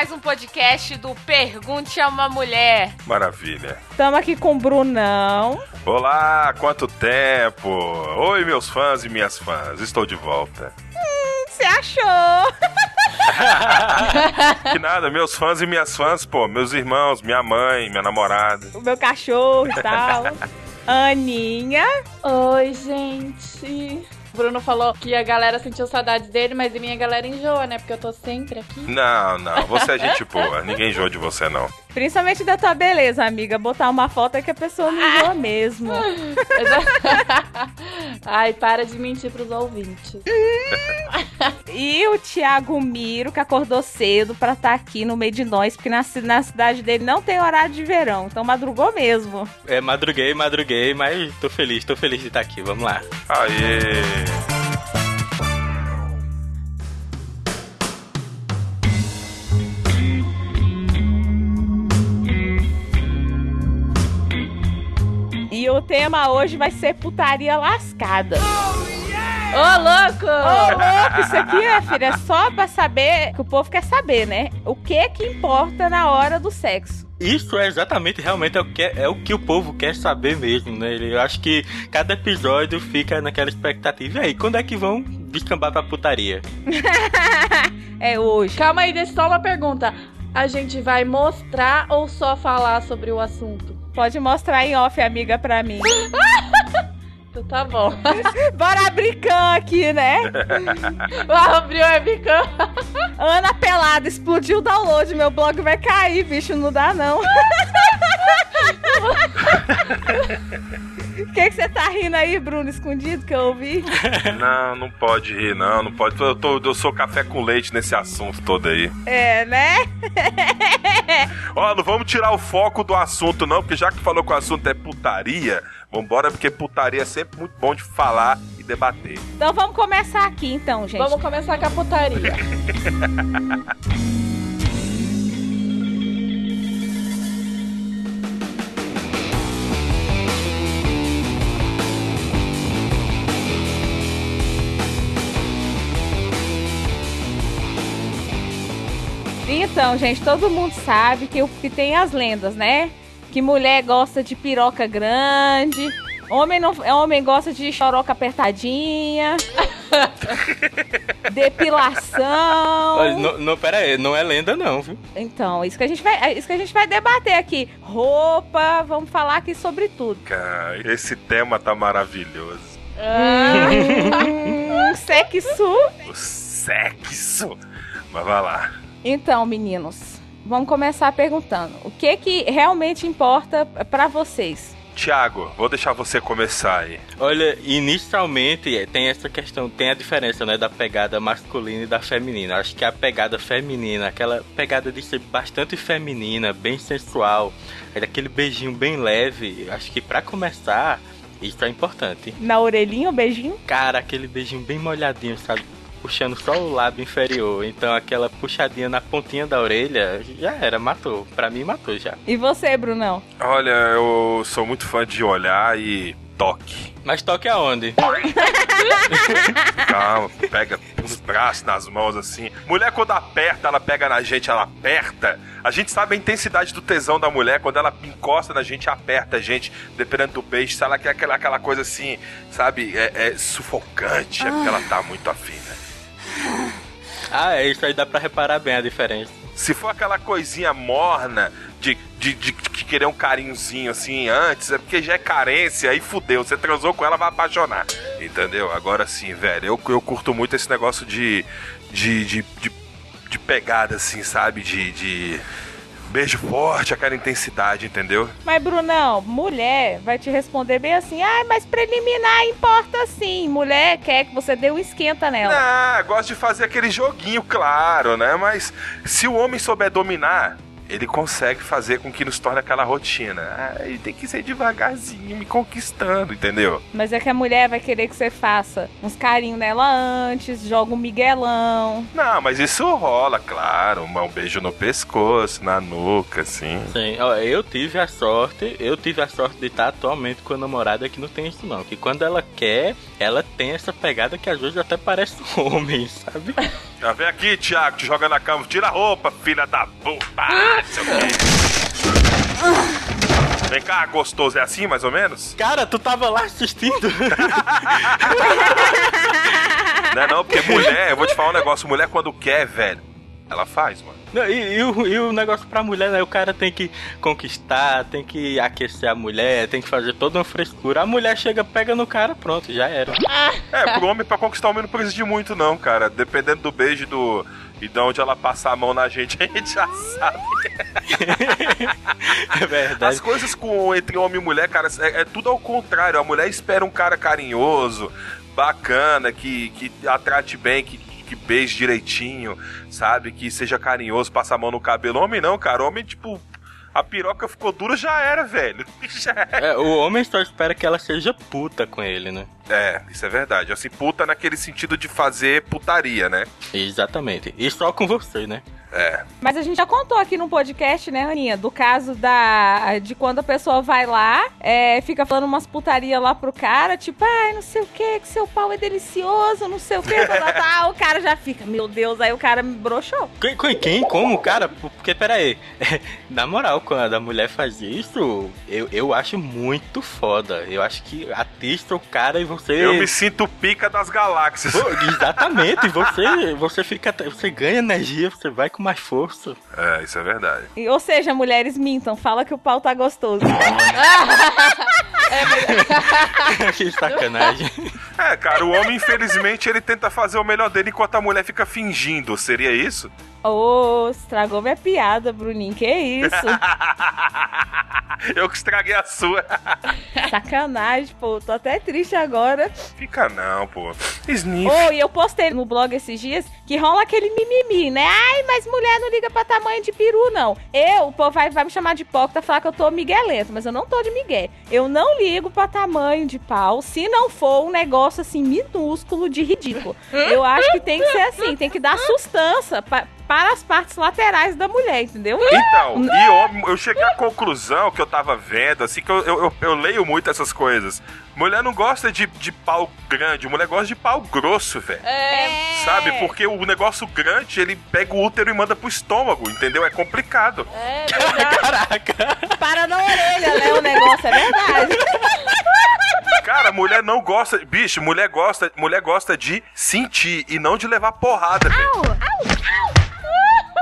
mais um podcast do Pergunte a uma Mulher. Maravilha. Estamos aqui com o Brunão. Olá, quanto tempo! Oi, meus fãs e minhas fãs, estou de volta. Hum, você achou? que nada, meus fãs e minhas fãs, pô, meus irmãos, minha mãe, minha namorada. O meu cachorro e tal. Aninha. Oi, gente. Bruno falou que a galera sentiu saudades dele, mas a minha galera enjoa, né? Porque eu tô sempre aqui. Não, não, você é gente boa. Ninguém enjoa de você, não. Principalmente da tua beleza, amiga. Botar uma foto é que a pessoa não enjoa mesmo. Ai, para de mentir pros ouvintes. e o Thiago Miro, que acordou cedo pra estar tá aqui no meio de nós, porque na, na cidade dele não tem horário de verão. Então madrugou mesmo. É, madruguei, madruguei, mas tô feliz, tô feliz de estar aqui. Vamos lá. Aê! E o tema hoje vai ser putaria lascada. Ô, oh, louco! Ô, oh, louco! Isso aqui, minha filha, é só pra saber que o povo quer saber, né? O que que importa na hora do sexo. Isso é exatamente, realmente, é o, que, é o que o povo quer saber mesmo, né? Eu acho que cada episódio fica naquela expectativa. E aí, quando é que vão descambar pra putaria? é hoje. Calma aí, deixa só uma pergunta. A gente vai mostrar ou só falar sobre o assunto? Pode mostrar em off, amiga, pra mim. então tá bom. Bora brincar aqui, né? Abriu a webcam. Ana pelada, explodiu o download. Meu blog vai cair, bicho. Não dá, não. O que você tá rindo aí, Bruno, escondido que eu ouvi? Não, não pode rir, não, não pode. Eu, tô, eu sou café com leite nesse assunto todo aí. É, né? Ó, não vamos tirar o foco do assunto, não, porque já que falou que o assunto é putaria, vambora, porque putaria é sempre muito bom de falar e debater. Então vamos começar aqui, então, gente. Vamos começar com a putaria. Então, gente, todo mundo sabe que, que tem as lendas, né? Que mulher gosta de piroca grande, homem, não, homem gosta de choroca apertadinha, depilação. Olha, não, não, pera aí, não é lenda não, viu? Então, isso que a gente vai, é isso que a gente vai debater aqui. Roupa, vamos falar aqui sobre tudo. Cara, esse tema tá maravilhoso. Ah. sexo. O sexo. Mas vai lá. Então, meninos, vamos começar perguntando: o que que realmente importa para vocês? Tiago, vou deixar você começar aí. Olha, inicialmente é, tem essa questão, tem a diferença, né, da pegada masculina e da feminina. Acho que a pegada feminina, aquela pegada de ser bastante feminina, bem sensual, é daquele beijinho bem leve, acho que para começar, isso é importante. Na orelhinha o beijinho? Cara, aquele beijinho bem molhadinho, sabe? Puxando só o lábio inferior. Então aquela puxadinha na pontinha da orelha já era, matou. Pra mim, matou já. E você, Brunão? Olha, eu sou muito fã de olhar e toque. Mas toque aonde? Calma, pega nos braços, nas mãos, assim. Mulher, quando aperta, ela pega na gente, ela aperta. A gente sabe a intensidade do tesão da mulher, quando ela encosta na gente, aperta a gente, dependendo do beijo. Se ela quer aquela, aquela coisa assim, sabe, é, é sufocante, é porque ela tá muito afim, né? Ah, é, isso aí dá pra reparar bem a diferença. Se for aquela coisinha morna de, de, de, de, querer um carinhozinho assim antes, é porque já é carência, aí fudeu. Você transou com ela, vai apaixonar. Entendeu? Agora sim, velho, eu, eu curto muito esse negócio de, de, de, de, de pegada, assim, sabe? De. de beijo forte, aquela intensidade, entendeu? Mas, Brunão, mulher vai te responder bem assim: ah, mas preliminar importa sim. Mulher quer que você dê um esquenta nela. Ah, gosta de fazer aquele joguinho, claro, né? Mas se o homem souber dominar ele consegue fazer com que nos torne aquela rotina. Ah, ele tem que ser devagarzinho, me conquistando, entendeu? Mas é que a mulher vai querer que você faça uns carinhos nela antes, joga um miguelão. Não, mas isso rola, claro. Um beijo no pescoço, na nuca, assim. Sim, ó, eu tive a sorte, eu tive a sorte de estar atualmente com a namorada que não tem isso não. Que quando ela quer, ela tem essa pegada que às vezes até parece um homem, sabe? Já vem aqui, Thiago, te joga na cama, tira a roupa, filha da puta. Ah, seu Vem cá, gostoso, é assim mais ou menos? Cara, tu tava lá assistindo. Não é não, porque mulher, eu vou te falar um negócio, mulher quando quer, velho, ela faz, mano. Não, e, e o, e o negócio pra mulher, né? O cara tem que conquistar, tem que aquecer a mulher, tem que fazer toda uma frescura. A mulher chega, pega no cara, pronto, já era. É, pro homem, pra conquistar o homem não precisa de muito, não, cara. Dependendo do beijo e do. E de onde ela passar a mão na gente, a gente já sabe. É verdade. As coisas com, entre homem e mulher, cara, é, é tudo ao contrário. A mulher espera um cara carinhoso, bacana, que, que a trate bem, que, que beije direitinho, sabe? Que seja carinhoso, passa a mão no cabelo. Homem não, cara. Homem, tipo, a piroca ficou dura, já era, velho. Já era. É, o homem só espera que ela seja puta com ele, né? É, isso é verdade. Assim, puta naquele sentido de fazer putaria, né? Exatamente. E só com você, né? É. Mas a gente já contou aqui no podcast, né, Aninha? Do caso da de quando a pessoa vai lá, é, fica falando umas putaria lá pro cara, tipo, ai, não sei o que, que seu pau é delicioso, não sei o que, tá, tá, o cara já fica, meu Deus, aí o cara me broxou. Quem, quem, quem? Como, cara? Porque, pera aí. Na moral, quando a mulher faz isso, eu, eu acho muito foda. Eu acho que atista o cara e você... Eu me sinto pica das galáxias. Pô, exatamente. Você, você fica... Você ganha energia, você vai com mais força. É, isso é verdade. E, ou seja, mulheres mintam, fala que o pau tá gostoso. que sacanagem. É, cara, o homem, infelizmente, ele tenta fazer o melhor dele enquanto a mulher fica fingindo. Seria isso? Ô, estragou minha piada, Bruninho, que isso? Eu que estraguei a sua. Sacanagem, pô, tô até triste agora. Fica não, pô. Sniff. Ô, e eu postei no blog esses dias que rola aquele mimimi, né? Ai, mas mulher não liga pra tamanho de peru, não. Eu, povo vai, vai me chamar de hipócrita, falar que eu tô miguelento, mas eu não tô de migué. Eu não ligo pra tamanho de pau, se não for um negócio assim minúsculo de ridículo. Eu acho que tem que ser assim, tem que dar sustância pra, para as partes laterais da mulher, entendeu? Então, e eu, eu cheguei à conclusão que eu tava vendo, assim, que eu, eu, eu- leio muito essas coisas. Mulher não gosta de, de pau grande, mulher gosta de pau grosso, velho. É. Sabe? Porque o negócio grande, ele pega o útero e manda pro estômago, entendeu? É complicado. É verdade. Caraca. Para na orelha, né? O negócio é verdade. Cara, mulher não gosta. Bicho, mulher gosta, mulher gosta de sentir e não de levar porrada, velho.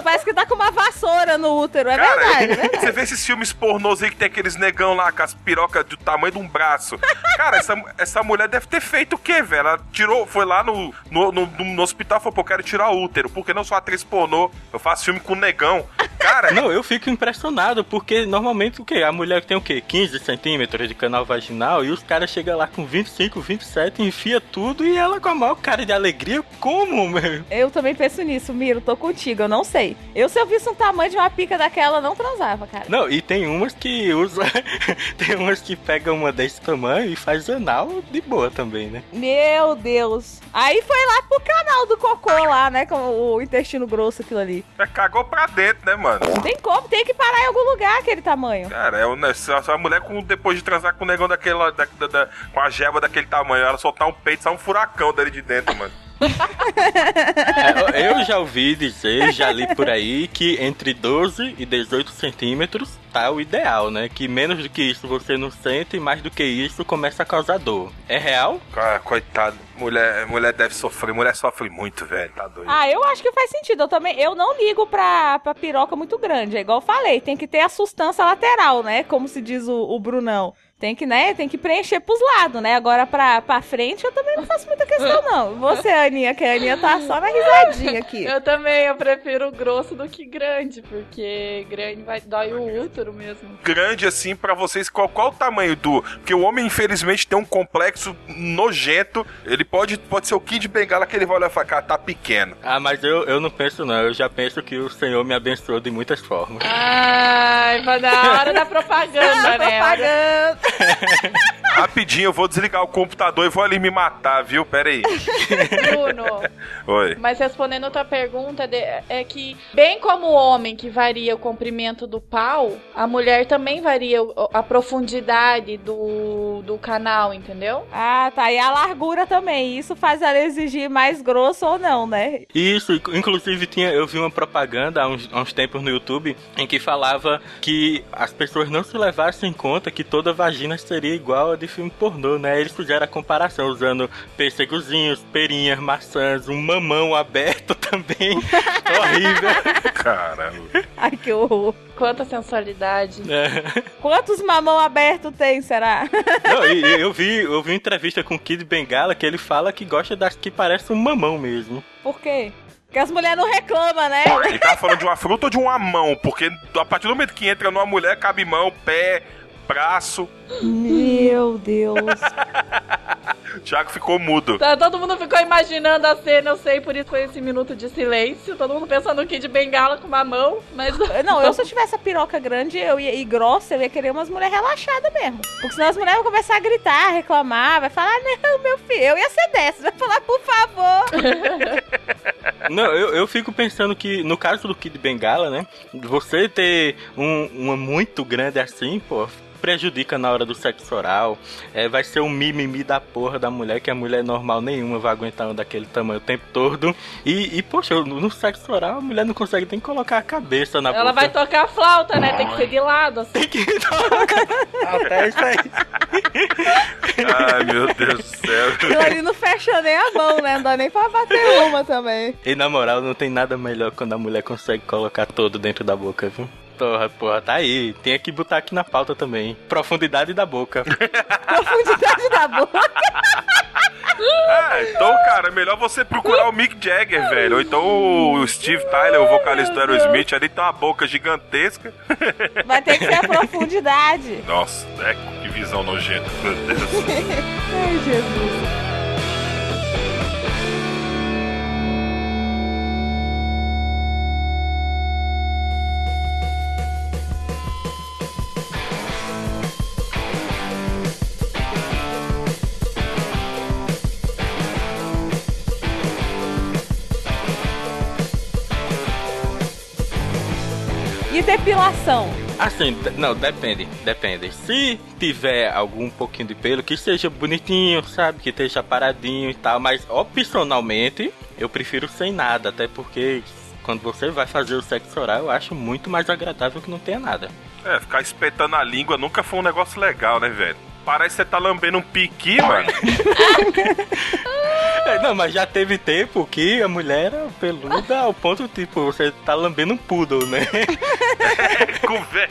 Parece que tá com uma vassoura no útero, é Cara, verdade, é verdade. você vê esses filmes pornôs aí que tem aqueles negão lá com as pirocas do tamanho de um braço. Cara, essa, essa mulher deve ter feito o quê, velho? Ela tirou, foi lá no, no, no, no hospital e falou, pô, eu quero tirar o útero. Porque não sou atriz pornô, eu faço filme com negão. Cara, Não, eu fico impressionado, porque normalmente o quê? A mulher tem o quê? 15 centímetros de canal vaginal e os caras chegam lá com 25, 27, enfia tudo e ela com a maior cara de alegria. Como, meu? Eu também penso nisso, Miro, tô contigo, eu não sei. Eu, se eu visse um tamanho de uma pica daquela, não transava, cara. Não, e tem umas que usa. tem umas que pegam uma desse tamanho e faz anal de boa também, né? Meu Deus. Aí foi lá pro canal do cocô lá, né? Com o intestino grosso, aquilo ali. é, cagou pra dentro, né, mano? Não tem como, tem que parar em algum lugar aquele tamanho. Cara, é uma, essa mulher com, depois de transar com o negão daquela, da, da- da- com a jeba daquele tamanho, ela soltar um peito, sai um furacão dali de dentro, mano. É, eu já ouvi dizer, já li por aí, que entre 12 e 18 centímetros tá o ideal, né? Que menos do que isso você não sente, e mais do que isso começa a causar dor. É real? Cara, coitado. Mulher, mulher deve sofrer. Mulher sofre muito, velho. Tá doido. Ah, eu acho que faz sentido. Eu também, eu não ligo pra, pra piroca muito grande. É igual eu falei, tem que ter a sustância lateral, né? Como se diz o, o Brunão. Tem que, né? Tem que preencher pros lados, né? Agora pra, pra frente eu também não faço muita questão, não. Você, Aninha, que a Aninha tá só na risadinha aqui. Eu também, eu prefiro grosso do que grande, porque grande vai dói o útero mesmo. Grande assim pra vocês, qual, qual o tamanho do. Porque o homem, infelizmente, tem um complexo nojento. Ele pode, pode ser o Kid Bengala que ele vai olhar e falar, cara, tá pequeno. Ah, mas eu, eu não penso não, eu já penso que o Senhor me abençoou de muitas formas. Ai, vai na hora da propaganda, né? Propaganda. Rapidinho, eu vou desligar o computador e vou ali me matar, viu? Pera aí. Bruno, Oi. mas respondendo a tua pergunta, de- é que, bem como o homem que varia o comprimento do pau, a mulher também varia a profundidade do, do canal, entendeu? Ah, tá. E a largura também. Isso faz ela exigir mais grosso ou não, né? Isso, inc- inclusive tinha, eu vi uma propaganda há uns, há uns tempos no YouTube em que falava que as pessoas não se levassem em conta que toda vagina seria igual a de filme pornô, né? Eles fizeram a comparação usando pêssegozinhos, perinhas, maçãs, um mamão aberto também. Horrível. Caramba. Ai, que horror. Quanta sensualidade. É. Quantos mamão aberto tem, será? Não, e- e eu vi, eu vi uma entrevista com o Kid Bengala que ele fala que gosta das que parecem um mamão mesmo. Por quê? Porque as mulheres não reclamam, né? Ele tava falando de uma fruta ou de uma mão? Porque a partir do momento que entra numa mulher, cabe mão, pé, braço. Meu Deus. O Thiago ficou mudo. Tá, todo mundo ficou imaginando a cena, eu sei, por isso foi esse minuto de silêncio. Todo mundo pensando no Kid Bengala com uma mão, mas. Não, eu se eu tivesse a piroca grande eu ia, e grossa, eu ia querer umas mulheres relaxadas mesmo. Porque senão as mulheres vão começar a gritar, reclamar, vai falar, não, meu filho, eu ia ser dessa, vai falar, por favor. Não, eu, eu fico pensando que no caso do Kid Bengala, né? Você ter um, uma muito grande assim, pô. Prejudica na hora do sexo oral. É, vai ser um mimimi da porra da mulher, que a mulher normal nenhuma vai aguentar um daquele tamanho o tempo todo. E, e poxa, no no sexo oral a mulher não consegue nem colocar a cabeça na Ela boca. vai tocar a flauta, né? Tem que ser de lado, assim. Tem que Até isso aí. Ai, meu Deus do céu. Aquilo ali não fecha nem a mão, né? Não dá nem pra bater uma também. E na moral, não tem nada melhor quando a mulher consegue colocar todo dentro da boca, viu? Porra, porra, tá aí. Tem que botar aqui na pauta também. Profundidade da boca. Profundidade da boca. Ah, então, cara, é melhor você procurar o Mick Jagger, velho. Ou então o Steve Tyler, o vocalista do Aerosmith, ali tem uma boca gigantesca. Vai ter que ser a profundidade. Nossa, é, que visão nojenta, meu Deus. Ai, Jesus. E depilação? Assim, não, depende, depende. Se tiver algum pouquinho de pelo, que seja bonitinho, sabe? Que esteja paradinho e tal, mas opcionalmente eu prefiro sem nada, até porque quando você vai fazer o sexo oral, eu acho muito mais agradável que não tenha nada. É, ficar espetando a língua nunca foi um negócio legal, né, velho? Parece que você tá lambendo um piqui, mano. É, Não, mas já teve tempo que a mulher era peluda ao ponto, tipo, você tá lambendo um poodle, né? Com velho.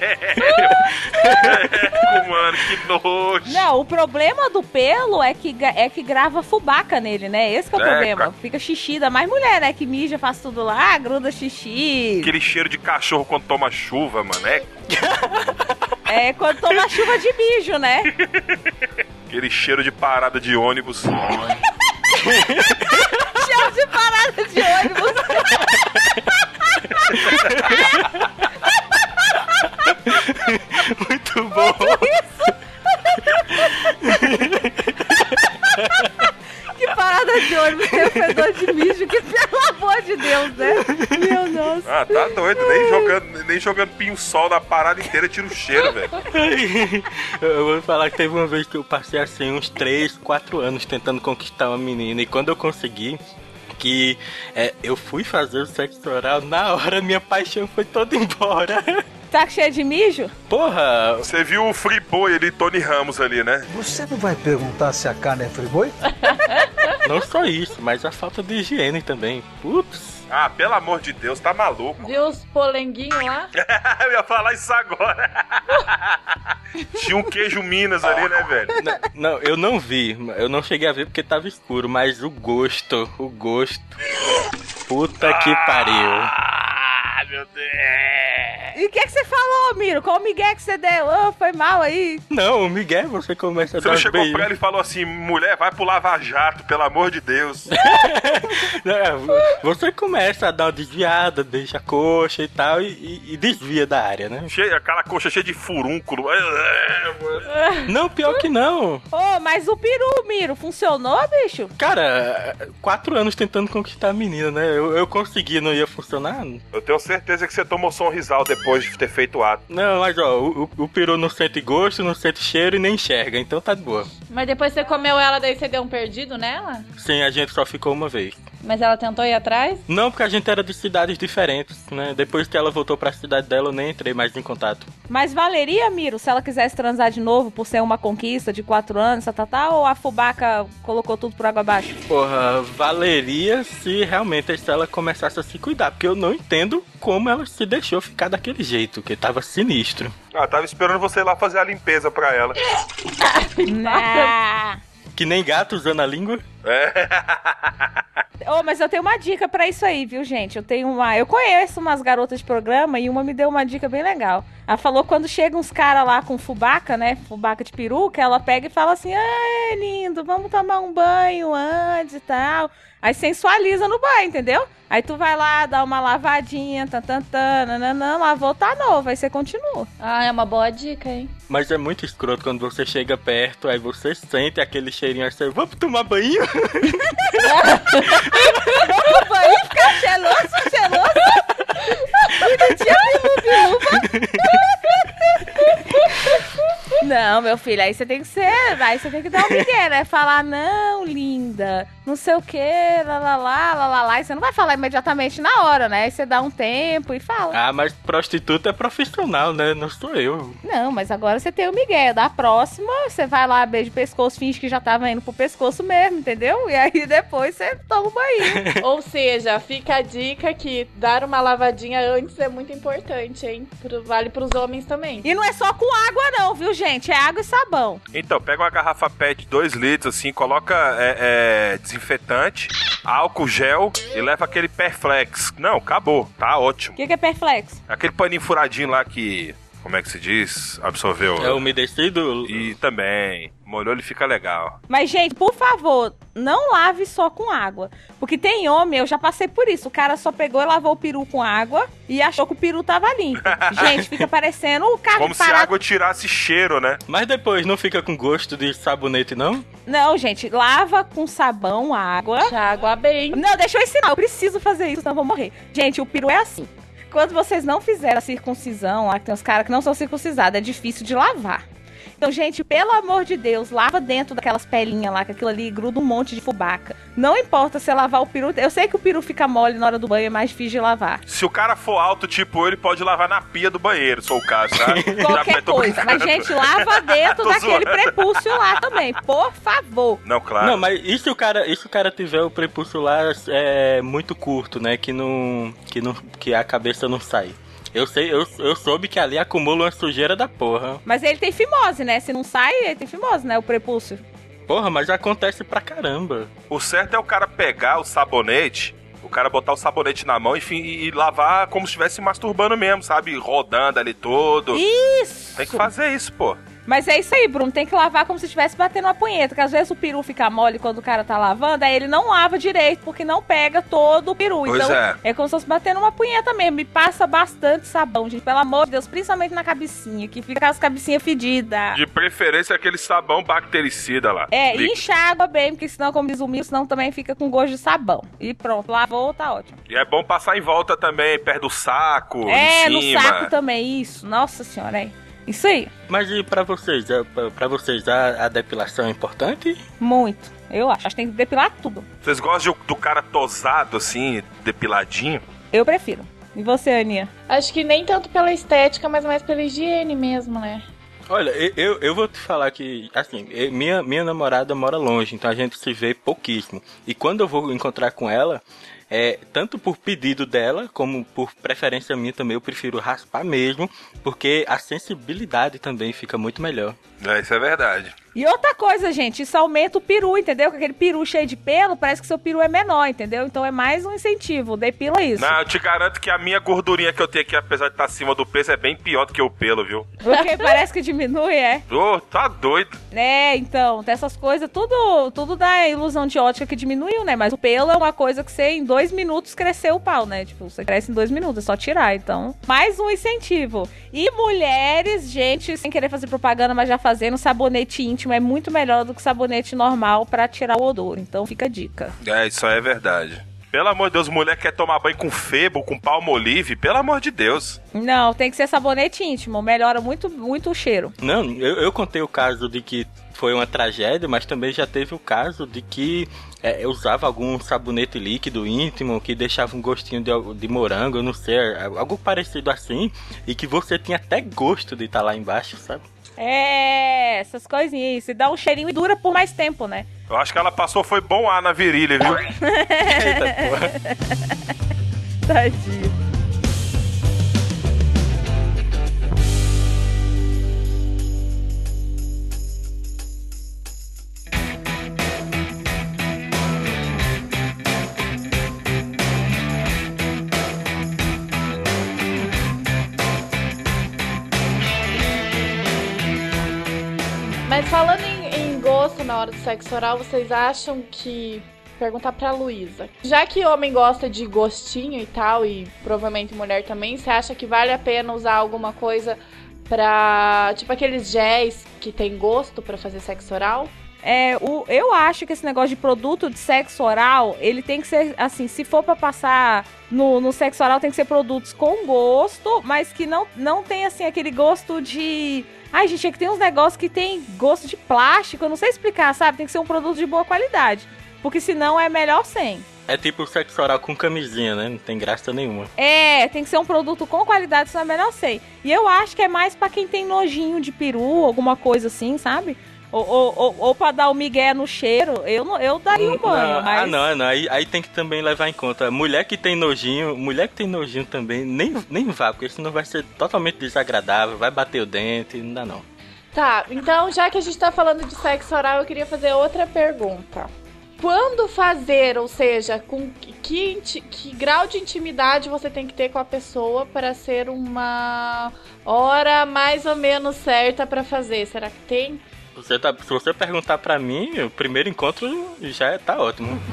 Com mano, que nojo. Não, o problema do pelo é que, é que grava fubaca nele, né? Esse que é o É, problema. cara. Fica xixi, da mais mulher, né? Que mija, faz tudo lá, gruda xixi. Aquele cheiro de cachorro quando toma chuva, mano. É É quando toma chuva de mijo, né? aquele cheiro de parada de ônibus. Cheiro de parada de ônibus. Muito bom. Que parada de ônibus tem o fedor de mijo, que pelo amor de Deus, né? Meu Deus. Ah, tá doido. Nem jogando, nem jogando pinho-sol na parada inteira tira o cheiro, velho. Eu vou falar que teve uma vez que eu passei assim uns 3, 4 anos tentando conquistar uma menina e quando eu consegui que é, eu fui fazer o sexo oral, na hora minha paixão foi toda embora. Tá cheio de mijo? Porra, Você viu o Friboi ali, Tony Ramos ali, né? Você não vai perguntar se a carne é friboi? não só isso, mas a falta de higiene também. Putz. Ah, pelo amor de Deus, tá maluco. Viu os polenguinhos lá? Eu ia falar isso agora. Tinha um queijo Minas ali, né, velho? Não, não, eu não vi. Eu não cheguei a ver porque tava escuro, mas o gosto, o gosto. Puta que pariu. Ah, meu Deus. E o que, que você falou, Miro? Qual o migué que você deu? Ô, foi mal aí. Não, o Miguel, você começa a Você dar uns chegou beijos. pra ela e falou assim, mulher, vai pro Lava Jato, pelo amor de Deus. Não, Você começa a dar uma desviada, deixa a coxa e tal, e, e- e desvia da área, né? Cheia, aquela coxa cheia de furúnculo. Não, pior que não. Ô, mas o peru, Miro, funcionou, bicho? Cara, quatro anos tentando conquistar a menina, né? Eu, eu consegui, não ia funcionar? Eu tenho certeza que você tomou sonrisal depois de ter feito o ato. Não, mas ó, o, o- o peru não sente gosto, não sente cheiro e nem enxerga, então tá de boa. Mas depois você comeu ela, daí você deu um perdido nela? Sim, a gente só ficou uma vez. Mas ela tentou ir atrás? Não, porque a gente era de cidades diferentes, né? Depois que ela voltou pra cidade dela, eu nem entrei mais em contato. Mas valeria, Miro, se ela quisesse transar de novo por ser uma conquista de quatro anos, tá, tá, tá, ou a fubaca colocou tudo por água abaixo? Porra, valeria se realmente a Estela começasse a se cuidar, porque eu não entendo como ela se deixou ficar daquele jeito, que tava sinistro. Ah, tava esperando você ir lá fazer a limpeza pra ela. Nah. Que nem gato usando a língua. Ô, mas eu tenho uma dica pra isso aí, viu, gente? Eu tenho uma. Eu conheço umas garotas de programa e uma me deu uma dica bem legal. Ela falou quando chega uns caras lá com fubaca, né? Fubaca de peruca, ela pega e fala assim: ai, lindo, vamos tomar um banho antes e tal. Aí sensualiza no banho, entendeu? Aí tu vai lá, dá uma lavadinha, tan, tan, tan, nananã, lavou, tá novo. Aí você continua. Ah, é uma boa dica, hein? Mas é muito escroto quando você chega perto, aí você sente aquele cheirinho assim, vamos tomar banho? O banho fica cheiroso, cheiroso. Bonitinho, bilu, bilu. Não, meu filho, aí você tem que ser, aí você tem que dar um migué, né? Falar, não, linda, não sei o que, lá, lá, lá, lá, lá, lá. E você não vai falar imediatamente na hora, né? Aí você dá um tempo e fala. Ah, mas prostituta é profissional, né? Não sou eu. Não, mas agora você tem o migué. Da próxima, você vai lá, beijo o pescoço, finge que já tava indo pro pescoço mesmo, entendeu? E aí depois você toma o banho. Ou seja, fica a dica que dar uma lavadinha antes é muito importante, hein? Pro- vale pros homens também. E não é só com água não, viu, gente? É água e sabão. Então, pega uma garrafa PET de 2 litros, assim, coloca é, é, desinfetante, álcool gel e leva aquele Perflex. Não, acabou. Tá ótimo. O que, que é perflexo? Aquele paninho furadinho lá que. Como é que se diz? Absorveu. É umedecido? E também. Molhou, ele fica legal. Mas, gente, por favor, não lave só com água. Porque tem homem, eu já passei por isso. O cara só pegou e lavou o peru com água e achou que o peru tava limpo. gente, fica parecendo o cara Como se a parado. água tirasse cheiro, né? Mas depois não fica com gosto de sabonete, não? Não, gente, lava com sabão, água. Água bem. Não, deixa eu ensinar. Eu preciso fazer isso, senão eu vou morrer. Gente, o peru é assim. Quando vocês não fizeram a circuncisão, lá que tem os caras que não são circuncisados, é difícil de lavar. Então, gente, pelo amor de Deus, lava dentro daquelas pelinhas lá, que aquilo ali gruda um monte de fubaca. Não importa se lavar o peru. Eu sei que o peru fica mole na hora do banho, é mais difícil de lavar. Se o cara for alto, tipo, ele pode lavar na pia do banheiro, sou o caso, tá? Qualquer coisa. Mas, gente, lava dentro daquele zoando. prepúcio lá também. Por favor. Não, claro. Não, mas e se o cara, e se o cara tiver o prepúcio lá é, muito curto, né? Que não, que não, que a cabeça não sai. Eu sei, eu, eu soube que ali acumula uma sujeira da porra. Mas ele tem fimose, né? Se não sai, ele tem fimose, né? O prepúcio. Porra, mas acontece pra caramba. O certo é o cara pegar o sabonete, o cara botar o sabonete na mão enfim, e, e lavar como se estivesse masturbando mesmo, sabe? Rodando ali todo. Isso! Tem que fazer isso, pô. Mas é isso aí, Bruno. Tem que lavar como se estivesse batendo uma punheta. Que às vezes o peru fica mole quando o cara tá lavando, aí ele não lava direito, porque não pega todo o peru. Pois então, é. como se fosse batendo uma punheta mesmo. E passa bastante sabão, gente. Pelo amor de Deus, principalmente na cabecinha, que fica as cabecinhas fedidas. De preferência aquele sabão bactericida lá. É, Líquido. enche a água bem, porque senão, como diz o senão também fica com gosto de sabão. E pronto, lavou, tá ótimo. E é bom passar em volta também, perto do saco, é, no saco também, isso. Nossa senhora, é. Isso aí. Mas e pra vocês? É, pra- vocês a, a depilação é importante? Muito. Eu acho. Acho que tem que depilar tudo. Vocês gostam do cara tosado, assim, depiladinho? Eu prefiro. E você, Aninha? Acho que nem tanto pela estética, mas mais pela higiene mesmo, né? Olha, eu- eu, vou te falar que, assim, minha, minha namorada mora longe, então a gente se vê pouquíssimo. E quando eu vou encontrar com ela, é, tanto por pedido dela, como por preferência minha também, eu prefiro raspar mesmo, porque a sensibilidade também fica muito melhor. É, isso é verdade. E outra coisa, gente, isso aumenta o peru, entendeu? Com aquele peru cheio de pelo, parece que seu peru é menor, entendeu? Então é mais um incentivo, depila isso. Não, eu te garanto que a minha gordurinha que eu tenho aqui, apesar de estar acima do peso, é bem pior do que o pelo, viu? Porque parece que diminui, é? Ô, tá doido. É, então, dessas coisas, tudo, tudo dá ilusão de ótica que diminuiu, né? Mas o pelo é uma coisa que você, em dois minutos, cresceu o pau, né? Tipo, você cresce em dois minutos, é só tirar. Então, mais um incentivo. E mulheres, gente, sem querer fazer propaganda, mas já fazendo, sabonete íntimo é muito melhor do que sabonete normal pra tirar o odor. Então, fica a dica. É, isso aí é verdade. Pelo amor de Deus, mulher quer tomar banho com febo, com palmolive, pelo amor de Deus. Não, tem que ser sabonete íntimo. Melhora muito, muito o cheiro. Não, eu, eu contei o caso de que foi uma tragédia, mas também já teve o caso de que é, eu usava algum sabonete líquido íntimo que deixava um gostinho de, de morango, eu não sei, é, algo parecido assim, e que você tinha até gosto de estar lá embaixo, sabe? É, essas coisinhas. Isso. E dá um cheirinho e dura por mais tempo, né? Eu acho que ela passou foi bom ar na virilha, viu? Eita porra. Tadinho. Mas falando em, em gosto na hora do sexo oral, vocês acham que. Perguntar pra Luísa. Já que homem gosta de gostinho e tal, e provavelmente mulher também, você acha que vale a pena usar alguma coisa pra. Tipo aqueles géis que tem gosto pra fazer sexo oral? É, o, eu acho que esse negócio de produto de sexo oral, ele tem que ser, assim, se for pra passar no, no sexo oral, tem que ser produtos com gosto, mas que não, não tem, assim, aquele gosto de... Ai, gente, é que tem uns negócios que tem gosto de plástico, eu não sei explicar, sabe? Tem que ser um produto de boa qualidade, porque senão é melhor sem. É tipo sexo oral com camisinha, né? Não tem graça nenhuma. É, tem que ser um produto com qualidade, senão é melhor sem. E eu acho que é mais pra quem tem nojinho de peru, alguma coisa assim, sabe? Ou, ou, ou, ou pra dar o migué no cheiro, eu, não, eu daria um banho, Não, mas... Ah, não, não. Aí, aí tem que também levar em conta. Mulher que tem nojinho, mulher que tem nojinho também, nem, nem vá, porque senão vai ser totalmente desagradável, vai bater o dente, não dá não. Tá, então já que a gente tá falando de sexo oral, eu queria fazer outra pergunta. Quando fazer, ou seja, com que, que grau de intimidade você tem que ter com a pessoa para ser uma hora mais ou menos certa pra fazer? Será que tem? Você tá, se você perguntar pra mim, o primeiro encontro já tá ótimo.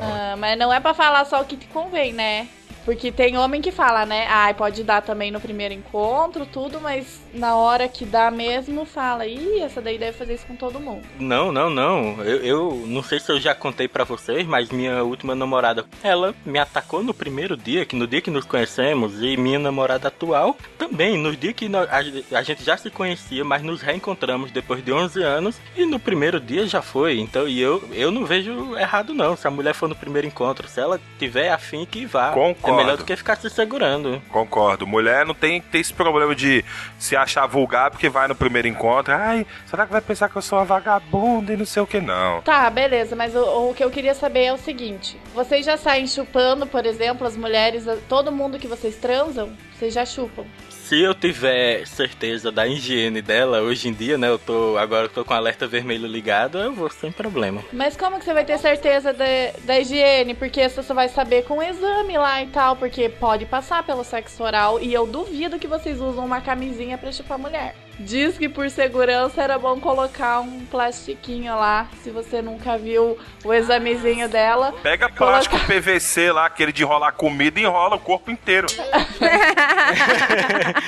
Ah, mas não é pra falar só o que te convém, né? Porque tem homem que fala, né? Ai, pode dar também no primeiro encontro, tudo, mas na hora que dá mesmo, fala, ih, essa daí deve fazer isso com todo mundo. Não, não, não. Eu, eu não sei se eu já contei pra vocês, mas minha última namorada, ela me atacou no primeiro dia, que no dia que nos conhecemos, e minha namorada atual também, no dia que nó- a, a gente já se conhecia, mas nos reencontramos depois de 11 anos, e no primeiro dia já foi. Então, e eu, eu não vejo errado não, se a mulher for no primeiro encontro, se ela tiver afim que vá. Concordo. É melhor do que ficar se segurando. Concordo. Mulher não tem que ter esse problema de se achar vulgar porque vai no primeiro encontro. Ai, será que vai pensar que eu sou uma vagabunda e não sei o que? Não. Tá, beleza, mas o, o que eu queria saber é o seguinte: vocês já saem chupando, por exemplo, as mulheres, todo mundo que vocês transam, vocês já chupam? Se eu tiver certeza da higiene dela, hoje em dia, né? Eu tô. Agora eu tô com alerta vermelho ligado, eu vou sem problema. Mas como que você vai ter certeza da, da higiene? Porque você só vai saber com o exame lá e tal, porque pode passar pelo sexo oral e eu duvido que vocês usam uma camisinha pra chupar mulher. Diz que por segurança era bom colocar um plastiquinho lá, se você nunca viu o examezinho dela. Pega Coloca- plástico PVC lá, aquele de enrolar comida e enrola o corpo inteiro.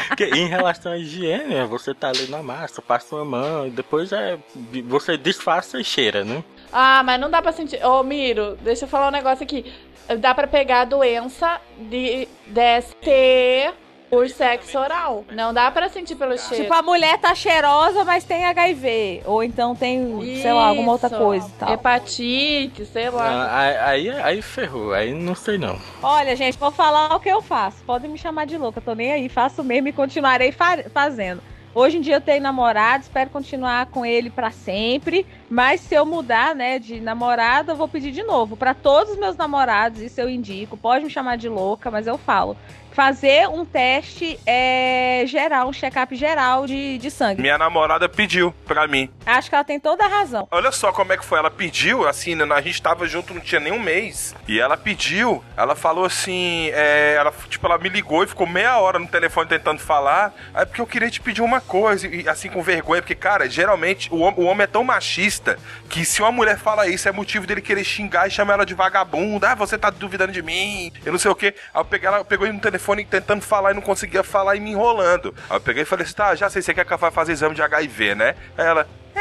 Porque em relação à higiene, você tá ali na massa, passa uma mão, e depois é. Você disfarça e cheira, né? Ah, mas não dá pra sentir. Ô, Miro, deixa eu falar um negócio aqui. Dá pra pegar a doença de DST por sexo oral. Não dá pra sentir pelo cheiro. Tipo, a mulher tá cheirosa, mas tem HIV. Ou então tem, sei lá, alguma outra Isso. coisa e tal. Hepatite, sei lá. Ah, Aí, aí ferrou, aí não sei não. Olha, gente, vou falar o que eu faço. Podem me chamar de louca, tô nem aí, faço mesmo e continuarei fa- fazendo. Hoje em dia eu tenho namorado, espero continuar com ele pra sempre. Mas se eu mudar, né, de namorada, eu vou pedir de novo. Pra todos os meus namorados, isso eu indico. Pode me chamar de louca, mas eu falo. Fazer um teste é, geral, um check-up geral de, de sangue. Minha namorada pediu pra mim. Acho que ela tem toda a razão. Olha só como é que foi. Ela pediu, assim, né, a gente tava junto, não tinha nem um mês. E ela pediu, ela falou assim, é, ela, tipo, ela me ligou e ficou meia hora no telefone tentando falar. Aí porque eu queria te pedir uma coisa, e assim, com vergonha, porque, cara, geralmente o, o homem é tão machista que se uma mulher fala isso, é motivo dele querer xingar e chamar ela de vagabunda. Ah, você tá duvidando de mim, eu não sei o quê. Aí eu peguei ela, pegou no telefone tentando falar e não conseguia falar e me enrolando. Aí eu peguei e falei assim, tá, já sei, você quer que vá fazer exame de HIV, né? Aí ela, é.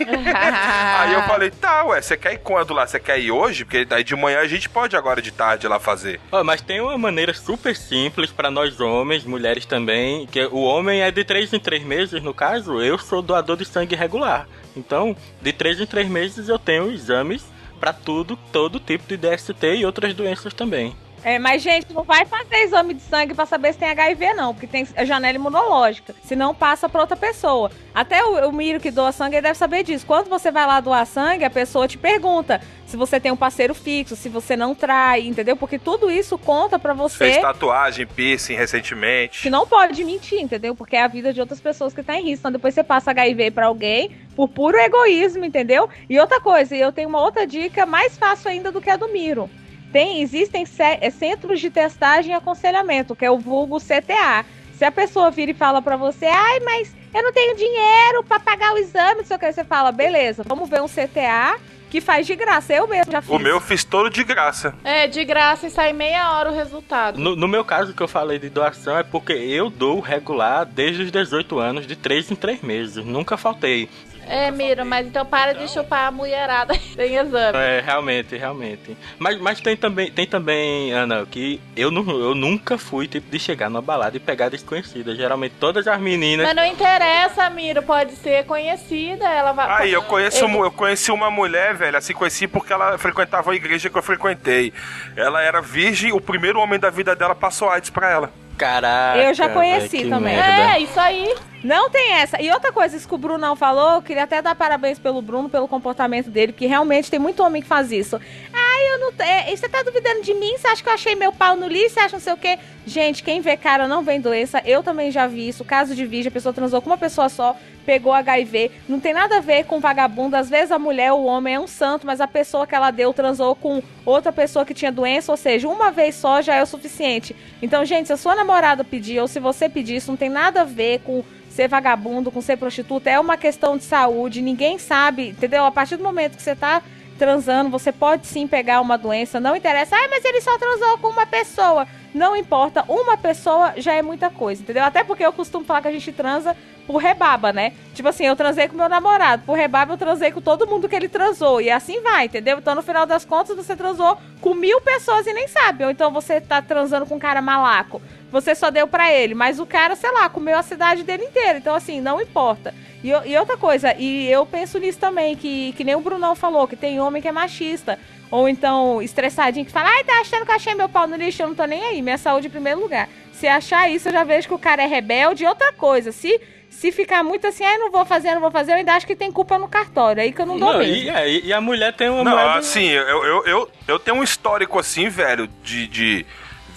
Aí eu falei, tá, ué, você quer ir quando lá? Você quer ir hoje? Porque daí de manhã a gente pode agora de tarde lá fazer. Ó, mas tem uma maneira super simples pra nós homens, mulheres também, que o homem é de 3 em 3 meses, no caso, eu sou doador de sangue regular. Então, de 3 em 3 meses eu tenho exames pra tudo, todo tipo de DST e outras doenças também. É, mas, gente, não vai fazer exame de sangue pra saber se tem HIV, não, porque tem a janela imunológica. Se não, passa pra outra pessoa. Até o, o Miro que doa sangue, ele deve saber disso. Quando você vai lá doar sangue, a pessoa te pergunta se você tem um parceiro fixo, se você não trai, entendeu? Porque tudo isso conta pra você. Fez tatuagem, piercing recentemente. Que não pode mentir, entendeu? Porque é a vida de outras pessoas que tá em risco. Então depois você passa HIV pra alguém por puro egoísmo, entendeu? E outra coisa, eu tenho uma outra dica mais fácil ainda do que a do Miro. Tem, existem é, centros de testagem e aconselhamento, que é o vulgo CTA. Se a pessoa vira e fala pra você, ai, mas eu não tenho dinheiro pra pagar o exame, o que, você fala, beleza, vamos ver um CTA que faz de graça. Eu mesmo já fiz. O meu eu fiz todo de graça. É, de graça e sai meia hora o resultado. No, no meu caso que eu falei de doação é porque eu dou regular desde os 18 anos, de 3 em 3 meses. Nunca faltei. É, Miro, mas então para de chupar a mulherada sem exame. É, realmente, realmente. Mas, mas tem também, tem também, Ana, que eu, nu- eu nunca fui tipo de chegar numa balada e pegar desconhecida. Geralmente todas as meninas. Mas não interessa, Miro, pode ser conhecida, ela vai... Aí, eu conheço, Eu- eu conheci uma mulher, velho, assim, conheci porque ela frequentava a igreja que eu frequentei. Ela era virgem, o primeiro homem da vida dela passou AIDS pra ela. Caraca. Eu já conheci véi, que também. merda. É, isso aí. Não tem essa. E outra coisa, isso que o Bruno não falou, eu queria até dar parabéns pelo Bruno, pelo comportamento dele, porque realmente tem muito homem que faz isso. Ai, eu não. É, você tá duvidando de mim? Você acha que eu achei meu pau no lixo? Você acha não sei o quê? Gente, quem vê cara não vem doença. Eu também já vi isso. Caso de virgem, a pessoa transou com uma pessoa só, pegou HIV. Não tem nada a ver com vagabundo. Às vezes a mulher, o homem é um santo, mas a pessoa que ela deu transou com outra pessoa que tinha doença, ou seja, uma vez só já é o suficiente. Então, gente, se a sua namorada pedir, ou se você pedir, isso não tem nada a ver com ser vagabundo, com ser prostituta, é uma questão de saúde, ninguém sabe, entendeu? A partir do momento que você tá transando, você pode sim pegar uma doença, não interessa, ah, mas ele só transou com uma pessoa. Não importa, uma pessoa já é muita coisa, entendeu? Até porque eu costumo falar que a gente transa por rebaba, né? Tipo assim, eu transei com meu namorado, por rebaba eu transei com todo mundo que ele transou, e assim vai, entendeu? Então no final das contas você transou com mil pessoas e nem sabe, ou então você tá transando com um cara malaco, você só deu pra ele, mas o cara, sei lá, comeu a cidade dele inteira, então assim, não importa. E, e outra coisa, e eu penso nisso também, que, que nem o Brunão falou, que tem homem que é machista. Ou então, estressadinho, que fala, ai, tá achando que eu achei meu pau no lixo, eu não tô nem aí, minha saúde em primeiro lugar. Se achar isso, eu já vejo que o cara é rebelde. E outra coisa, se, se ficar muito assim, ai, não vou fazer, não vou fazer, eu ainda acho que tem culpa no cartório, aí que eu não dou Não, mesmo. e, é, e- e a mulher tem uma Não, assim, eu, eu, eu, eu tenho um histórico assim, velho, de, de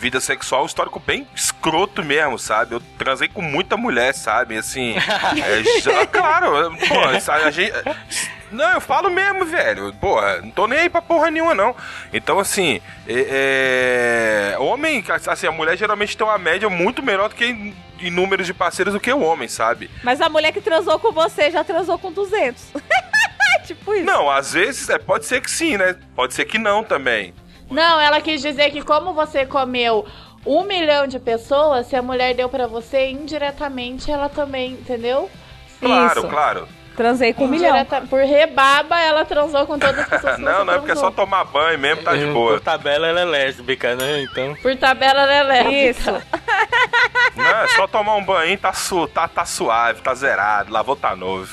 vida sexual, um histórico bem escroto mesmo, sabe? Eu transei com muita mulher, sabe? Assim, é, já- claro, pô, sabe, a gente... Não, eu falo mesmo, velho. Porra, não tô nem aí pra porra nenhuma, não. Então, assim, é, é, homem, assim, a mulher geralmente tem uma média muito melhor do que em, em números de parceiros do que o homem, sabe? Mas a mulher que transou com você já transou com 200. tipo isso. Não, às vezes, é, pode ser que sim, né? Pode ser que não também. Não, ela quis dizer que como você comeu um milhão de pessoas, se a mulher deu pra você, indiretamente ela também, entendeu? Claro, Isso. claro. Transei com um milhão. Por rebaba, ela transou com todas as pessoas que Não, você não é porque é só tomar banho mesmo, tá de Por boa. tabela ela é lésbica, né? Então. Por tabela, ela é lésbica. Isso. Não, é só tomar um banho, tá, su tá, tá suave, tá zerado, lavou tá novo.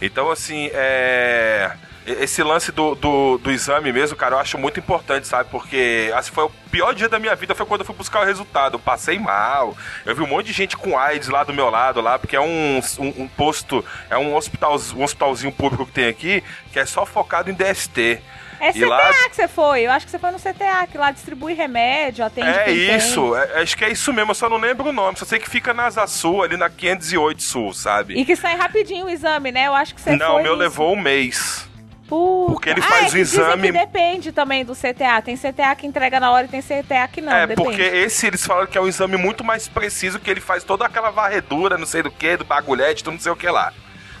Então, assim, é. Esse lance do, do, do, exame mesmo, cara, eu acho muito importante, sabe? Porque assim, foi o pior dia da minha vida foi quando eu fui buscar o resultado. Eu passei mal. Eu vi um monte de gente com AIDS lá do meu lado, lá, porque é um, um, um posto, é um, hospital, um hospitalzinho público que tem aqui, que é só focado em DST. É CTA lá... que você foi. Eu acho que você foi no CTA, que lá distribui remédio, atende É isso, é, acho que é isso mesmo, eu só não lembro o nome. Só sei que fica na Asa Sul, ali na 508 Sul, sabe? E que sai rapidinho o exame, né? Eu acho que você não, foi. Não, meu nisso. levou um mês. Puta. Porque ele faz ah, é o exame. depende também do CTA. Tem CTA que entrega na hora e tem CTA que não. É, depende. porque esse eles falam que é um exame muito mais preciso, que ele faz toda aquela varredura, não sei do que, do bagulhete, não sei o que lá.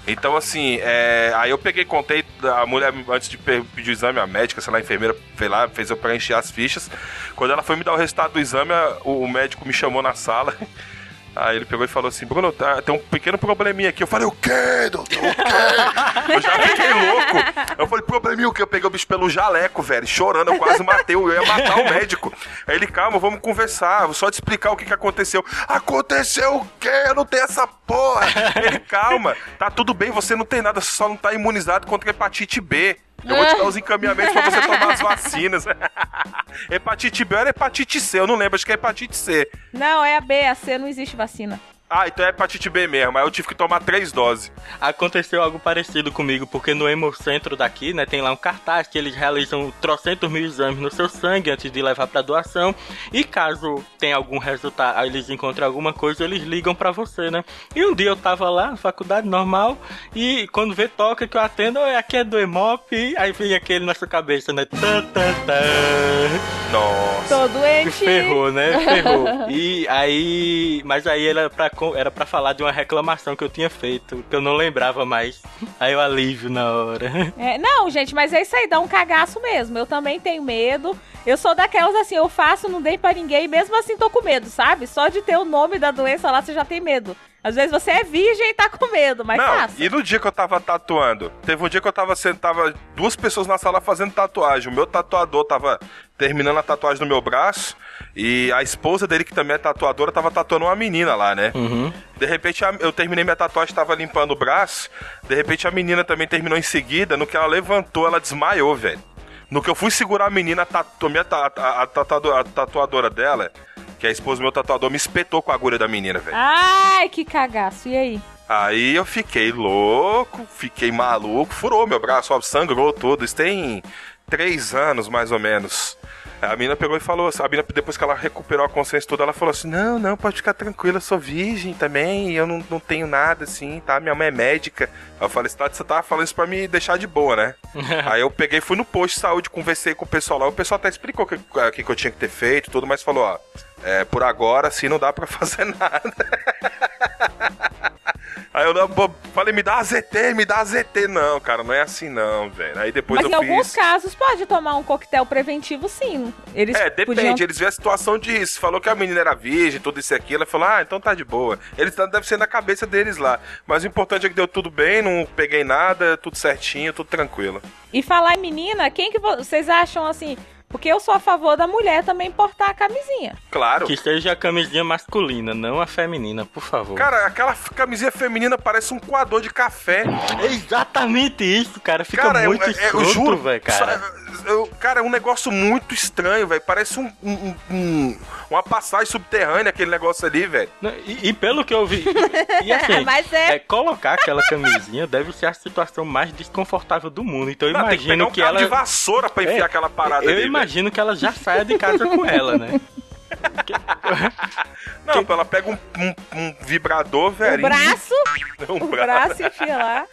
Então, assim, é... aí eu peguei, contei, a mulher, antes de pedir o exame, a médica, sei lá, a enfermeira, foi lá, fez eu preencher as fichas. Quando ela foi me dar o resultado do exame, o médico me chamou na sala. Aí ele pegou e falou assim: Bruno, tá, tem um pequeno probleminha aqui. Eu falei: O quê, doutor? O quê? eu já fiquei louco. Eu falei: Probleminha o quê? Eu peguei o bicho pelo jaleco, velho, chorando. Eu quase matei. Eu ia matar o médico. Aí ele: Calma, vamos conversar. Vou só te explicar o que, que aconteceu. Aconteceu o quê? Eu não tenho essa porra. Ele: Calma, tá tudo bem, você não tem nada, você só não tá imunizado contra hepatite B. Eu vou te dar os encaminhamentos pra você tomar as vacinas. hepatite B era hepatite C, eu não lembro, acho que é hepatite C. Não, é a B, a C não existe vacina. Ah, então é hepatite B mesmo. Aí eu tive que tomar três doses. Aconteceu algo parecido comigo, porque no Hemocentro daqui, né, tem lá um cartaz que eles realizam trocentos mil exames no seu sangue antes de levar para doação. E caso tenha algum resultado, eles encontrem alguma coisa, eles ligam para você, né? E um dia eu tava lá na faculdade normal e quando vê toca que eu atendo, aqui é do Hemop, aí vem aquele na sua cabeça, né? Tã, tã, tã. Nossa. Tô doente. Ferrou, né? Ferrou. E aí, mas aí era pra era para falar de uma reclamação que eu tinha feito, que eu não lembrava mais. Aí eu alívio na hora. É, não, gente, mas é isso aí, dá um cagaço mesmo. Eu também tenho medo. Eu sou daquelas assim, eu faço, não dei pra ninguém, mesmo assim tô com medo, sabe? Só de ter o nome da doença lá, você já tem medo. Às vezes você é virgem e tá com medo, mas não, faça. E no dia que eu tava tatuando? Teve um dia que eu tava sentava duas pessoas na sala fazendo tatuagem. O meu tatuador tava terminando a tatuagem no meu braço. E a esposa dele, que também é tatuadora, tava tatuando uma menina lá, né? Uhum. De repente eu terminei minha tatuagem, tava limpando o braço. De repente a menina também terminou em seguida. No que ela levantou, ela desmaiou, velho. No que eu fui segurar a menina, a, tatu, a, a, a, tatuadora, a tatuadora dela, que a esposa do meu tatuador, me espetou com a agulha da menina, velho. Ai, que cagaço. E aí? Aí eu fiquei louco, fiquei maluco, furou meu braço, ó, sangrou tudo. Isso tem três anos, mais ou menos. A mina pegou e falou, a mina, depois que ela recuperou a consciência toda, ela falou assim: Não, não, pode ficar tranquila, eu sou virgem também, eu não, não tenho nada assim, tá? Minha mãe é médica. Eu falei: Você, tá, você tava falando isso pra me deixar de boa, né? Aí eu peguei, fui no posto de saúde, conversei com o pessoal lá, o pessoal até explicou o que, que, que eu tinha que ter feito, tudo, mas falou: Ó, é, por agora, assim, não dá pra fazer nada. Aí eu falei, me dá a ZT, me dá a ZT. Não, cara, não é assim não, velho. Aí depois Mas eu em fiz... alguns casos pode tomar um coquetel preventivo, sim. Eles é, depende. Podiam... Eles vêem a situação disso. Falou que a menina era virgem, tudo isso e aquilo. Ela falou, ah, então tá de boa. Eles deve ser na cabeça deles lá. Mas o importante é que deu tudo bem, não peguei nada, tudo certinho, tudo tranquilo. E falar em menina, quem que vocês acham assim porque eu sou a favor da mulher também portar a camisinha. Claro. Que seja a camisinha masculina, não a feminina, por favor. Cara, aquela camisinha feminina parece um coador de café. É exatamente isso, cara. Fica cara, muito é, é, escroto, velho, cara. Eu, cara, é um negócio muito estranho, velho. Parece um, um, um, uma passagem subterrânea aquele negócio ali, velho. E, e, pelo que eu vi. E assim, Mas é... é... colocar aquela camisinha deve ser a situação mais desconfortável do mundo. Então eu Não, imagino tem que, pegar um que ela. de vassoura pra enfiar é, aquela parada eu ali. Eu imagino que ela já saia de casa com ela, né? Não, que... ela pega um, um, um vibrador, velho. Um braço. Um braço, braço enfia lá.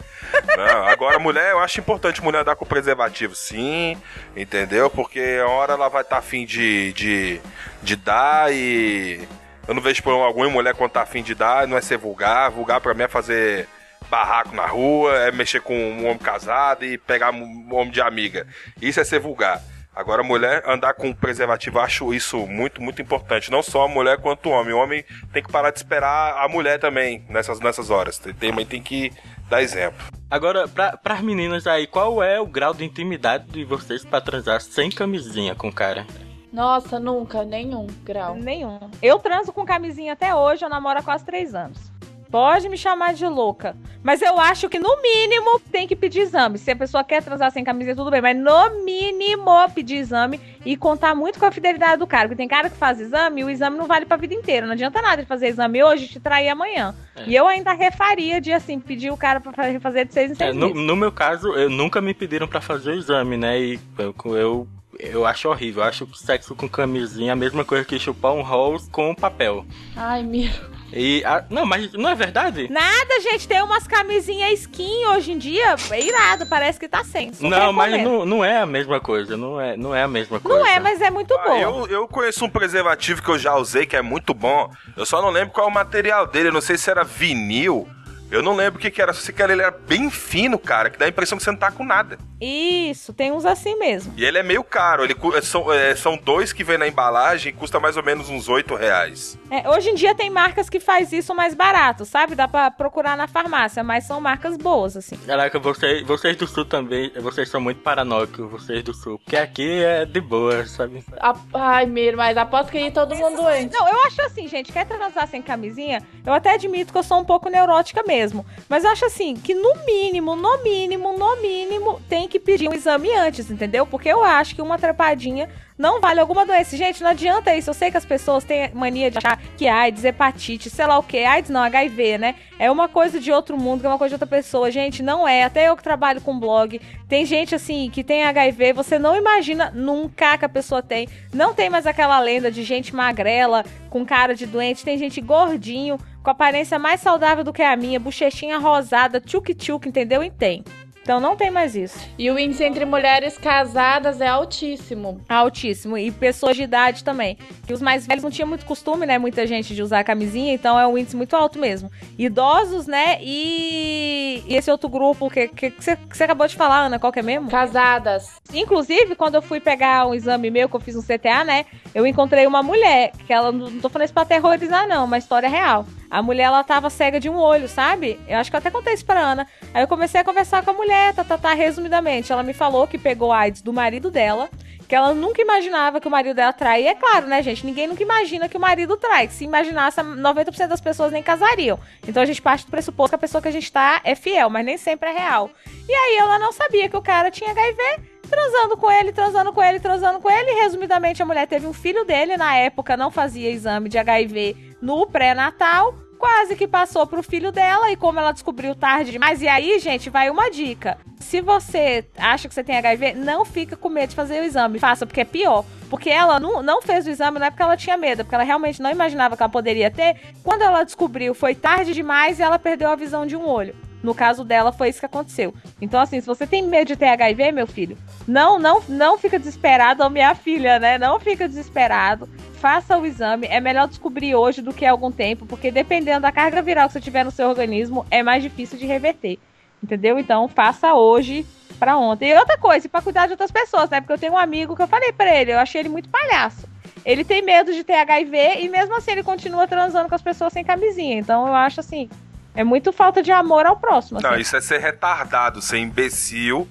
Não, agora mulher, eu acho importante mulher andar com preservativo, sim, entendeu? Porque a hora ela vai estar tá afim de, de, de dar e. Eu não vejo problema algum em mulher quando tá afim de dar, não é ser vulgar. Vulgar pra mim é fazer barraco na rua, é mexer com um homem casado e pegar um homem de amiga. Isso é ser vulgar. Agora, mulher andar com preservativo, acho isso muito, muito importante. Não só a mulher quanto o homem. O homem tem que parar de esperar a mulher também nessas, nessas horas. Tem, tem que dar exemplo. Agora, pra, pras meninas aí, qual é o grau de intimidade de vocês para transar sem camisinha com o cara? Nossa, nunca, nenhum grau. Nenhum. Eu transo com camisinha até hoje, eu namoro há quase três anos. Pode me chamar de louca. Mas eu acho que no mínimo tem que pedir exame. Se a pessoa quer transar sem camiseta, tudo bem. Mas no mínimo pedir exame e contar muito com a fidelidade do cara. Porque tem cara que faz exame e o exame não vale pra vida inteira. Não adianta nada de fazer exame hoje e te trair amanhã. É. E eu ainda refaria de assim, pedir o cara pra fa- fazer de seis em É, seis no, meses. no meu caso, eu nunca me pediram pra fazer o exame, né? E eu, eu, eu acho horrível. Eu acho que sexo com camisinha é a mesma coisa que chupar um rolls com papel. Ai, Miro. E. ah, não, mas não é verdade? Nada, gente, tem umas camisinhas skin hoje em dia, é irado, parece que tá sem. Não, mas não, não é a mesma coisa. Não é, não é a mesma coisa. Não é, mas é muito Ah, bom. eu, eu conheço um preservativo que eu já usei, que é muito bom. Eu só não lembro qual é o material dele. Eu não sei se era vinil. Eu não lembro o que, que era. Só sei que ele era bem fino, cara, que dá a impressão que você não tá com nada. Isso, tem uns assim mesmo. E ele é meio caro. Ele, são, é, são dois que vem na embalagem e custa mais ou menos uns 8 reais. É, hoje em dia tem marcas que faz isso mais barato, sabe? Dá pra procurar na farmácia, mas são marcas boas, assim. Caraca, vocês, vocês do sul também, vocês são muito paranoicos, vocês do sul. Porque aqui é de boa, sabe? A- Ai, Miro, mas aposto que aí todo mundo doente. Não, eu acho assim, gente, quer transar sem camisinha? Eu até admito que eu sou um pouco neurótica mesmo. Mas eu acho assim, que no mínimo, no mínimo, no mínimo, tem que pedir um exame antes, entendeu? Porque eu acho que uma trepadinha não vale alguma doença. Gente, não adianta isso. Eu sei que as pessoas têm mania de achar que AIDS, hepatite, sei lá o que. AIDS não, HIV, né? É uma coisa de outro mundo, que é uma coisa de outra pessoa. Gente, não é. Até eu que trabalho com blog, tem gente assim que tem HIV, você não imagina nunca que a pessoa tem. Não tem mais aquela lenda de gente magrela, com cara de doente. Tem gente gordinho, com aparência mais saudável do que a minha, bochechinha rosada, tchuk-tchuk, entendeu? E tem. Então não tem mais isso. E o índice entre mulheres casadas é altíssimo. Altíssimo. E pessoas de idade também. Que os mais velhos não tinham muito costume, né? Muita gente de usar camisinha, então é um índice muito alto mesmo. Idosos, né? E, e esse outro grupo que, você, acabou de falar, Ana, qual que é mesmo? Casadas. Inclusive, quando eu fui pegar um exame meu, que eu fiz um CTA, né? Eu encontrei uma mulher, que ela, não tô falando isso pra aterrorizar, não, uma história real. A mulher, ela tava cega de um olho, sabe? Eu acho que eu até contei isso pra Ana. Aí eu comecei a conversar com a mulher, tá, tá, tá, resumidamente. Ela me falou que pegou AIDS do marido dela, que ela nunca imaginava que o marido dela traía. E é claro, né, gente? Ninguém nunca imagina que o marido trai. Se imaginasse, 90% das pessoas nem casariam. Então a gente parte do pressuposto que a pessoa que a gente tá é fiel, mas nem sempre é real. E aí ela não sabia que o cara tinha HIV, transando com ele, transando com ele, transando com ele. Resumidamente, a mulher teve um filho dele, na época não fazia exame de HIV no pré-natal. Quase que passou pro filho dela, e como ela descobriu tarde demais. E aí, gente, vai uma dica. Se você acha que você tem HIV, não fica com medo de fazer o exame. Faça, porque é pior. Porque ela não, não fez o exame, não é porque ela tinha medo, é porque ela realmente não imaginava que ela poderia ter. Quando ela descobriu, foi tarde demais e ela perdeu a visão de um olho. No caso dela, foi isso que aconteceu. Então, assim, se você tem medo de ter HIV, meu filho, não, não, não fica desesperado, ou minha filha, né? Não fica desesperado. Faça o exame. É melhor descobrir hoje do que há algum tempo, porque dependendo da carga viral que você tiver no seu organismo, é mais difícil de reverter. Entendeu? Então, faça hoje pra ontem. E outra coisa, pra cuidar de outras pessoas, né? Porque eu tenho um amigo que eu falei pra ele, eu achei ele muito palhaço. Ele tem medo de ter HIV e mesmo assim ele continua transando com as pessoas sem camisinha. Então eu acho assim, é muito falta de amor ao próximo. Não, assim. isso é ser retardado, ser imbecil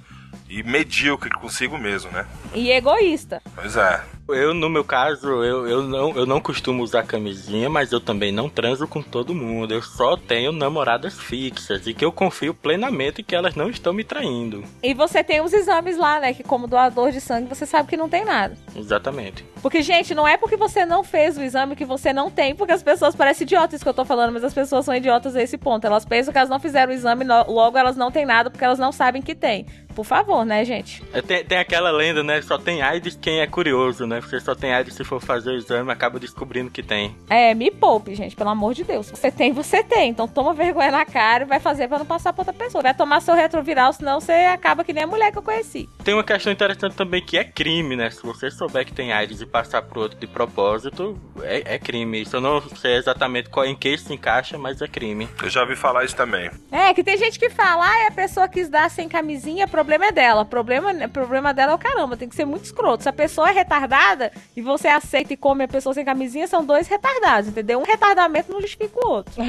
e medíocre consigo mesmo, né? E egoísta. Pois é. Eu, no meu caso, eu, eu, não, eu não costumo usar camisinha, mas eu também não transo com todo mundo. Eu só tenho namoradas fixas e que eu confio plenamente que elas não estão me traindo. E você tem os exames lá, né? Que como doador de sangue você sabe que não tem nada. Exatamente. Porque, gente, não é porque você não fez o exame que você não tem, porque as pessoas parecem idiotas isso que eu tô falando, mas as pessoas são idiotas a esse ponto. Elas pensam que elas não fizeram o exame, logo elas não têm nada porque elas não sabem que tem. Por favor, né, gente? É, Tem, tem aquela lenda, né? Só tem AIDS quem é curioso, né? Você só tem AIDS se for fazer o exame acaba descobrindo que tem. É, me poupe, gente, pelo amor de Deus. Você tem, você tem. Então toma vergonha na cara e vai fazer pra não passar pra outra pessoa. Vai tomar seu retroviral, senão você acaba que nem a mulher que eu conheci. Tem uma questão interessante também que é crime, né? Se você souber que tem AIDS e passar pro outro de propósito, é, é crime. Isso eu não sei exatamente qual, em que isso se encaixa, mas é crime. Eu já ouvi falar isso também. É, que tem gente que fala, ah, a pessoa quis dar sem camisinha, problema é dela. Problema, problema dela é o caramba, tem que ser muito escroto. Se a pessoa é retardada e você aceita e come a pessoa sem camisinha, são dois retardados, entendeu? Um retardamento não justifica o outro.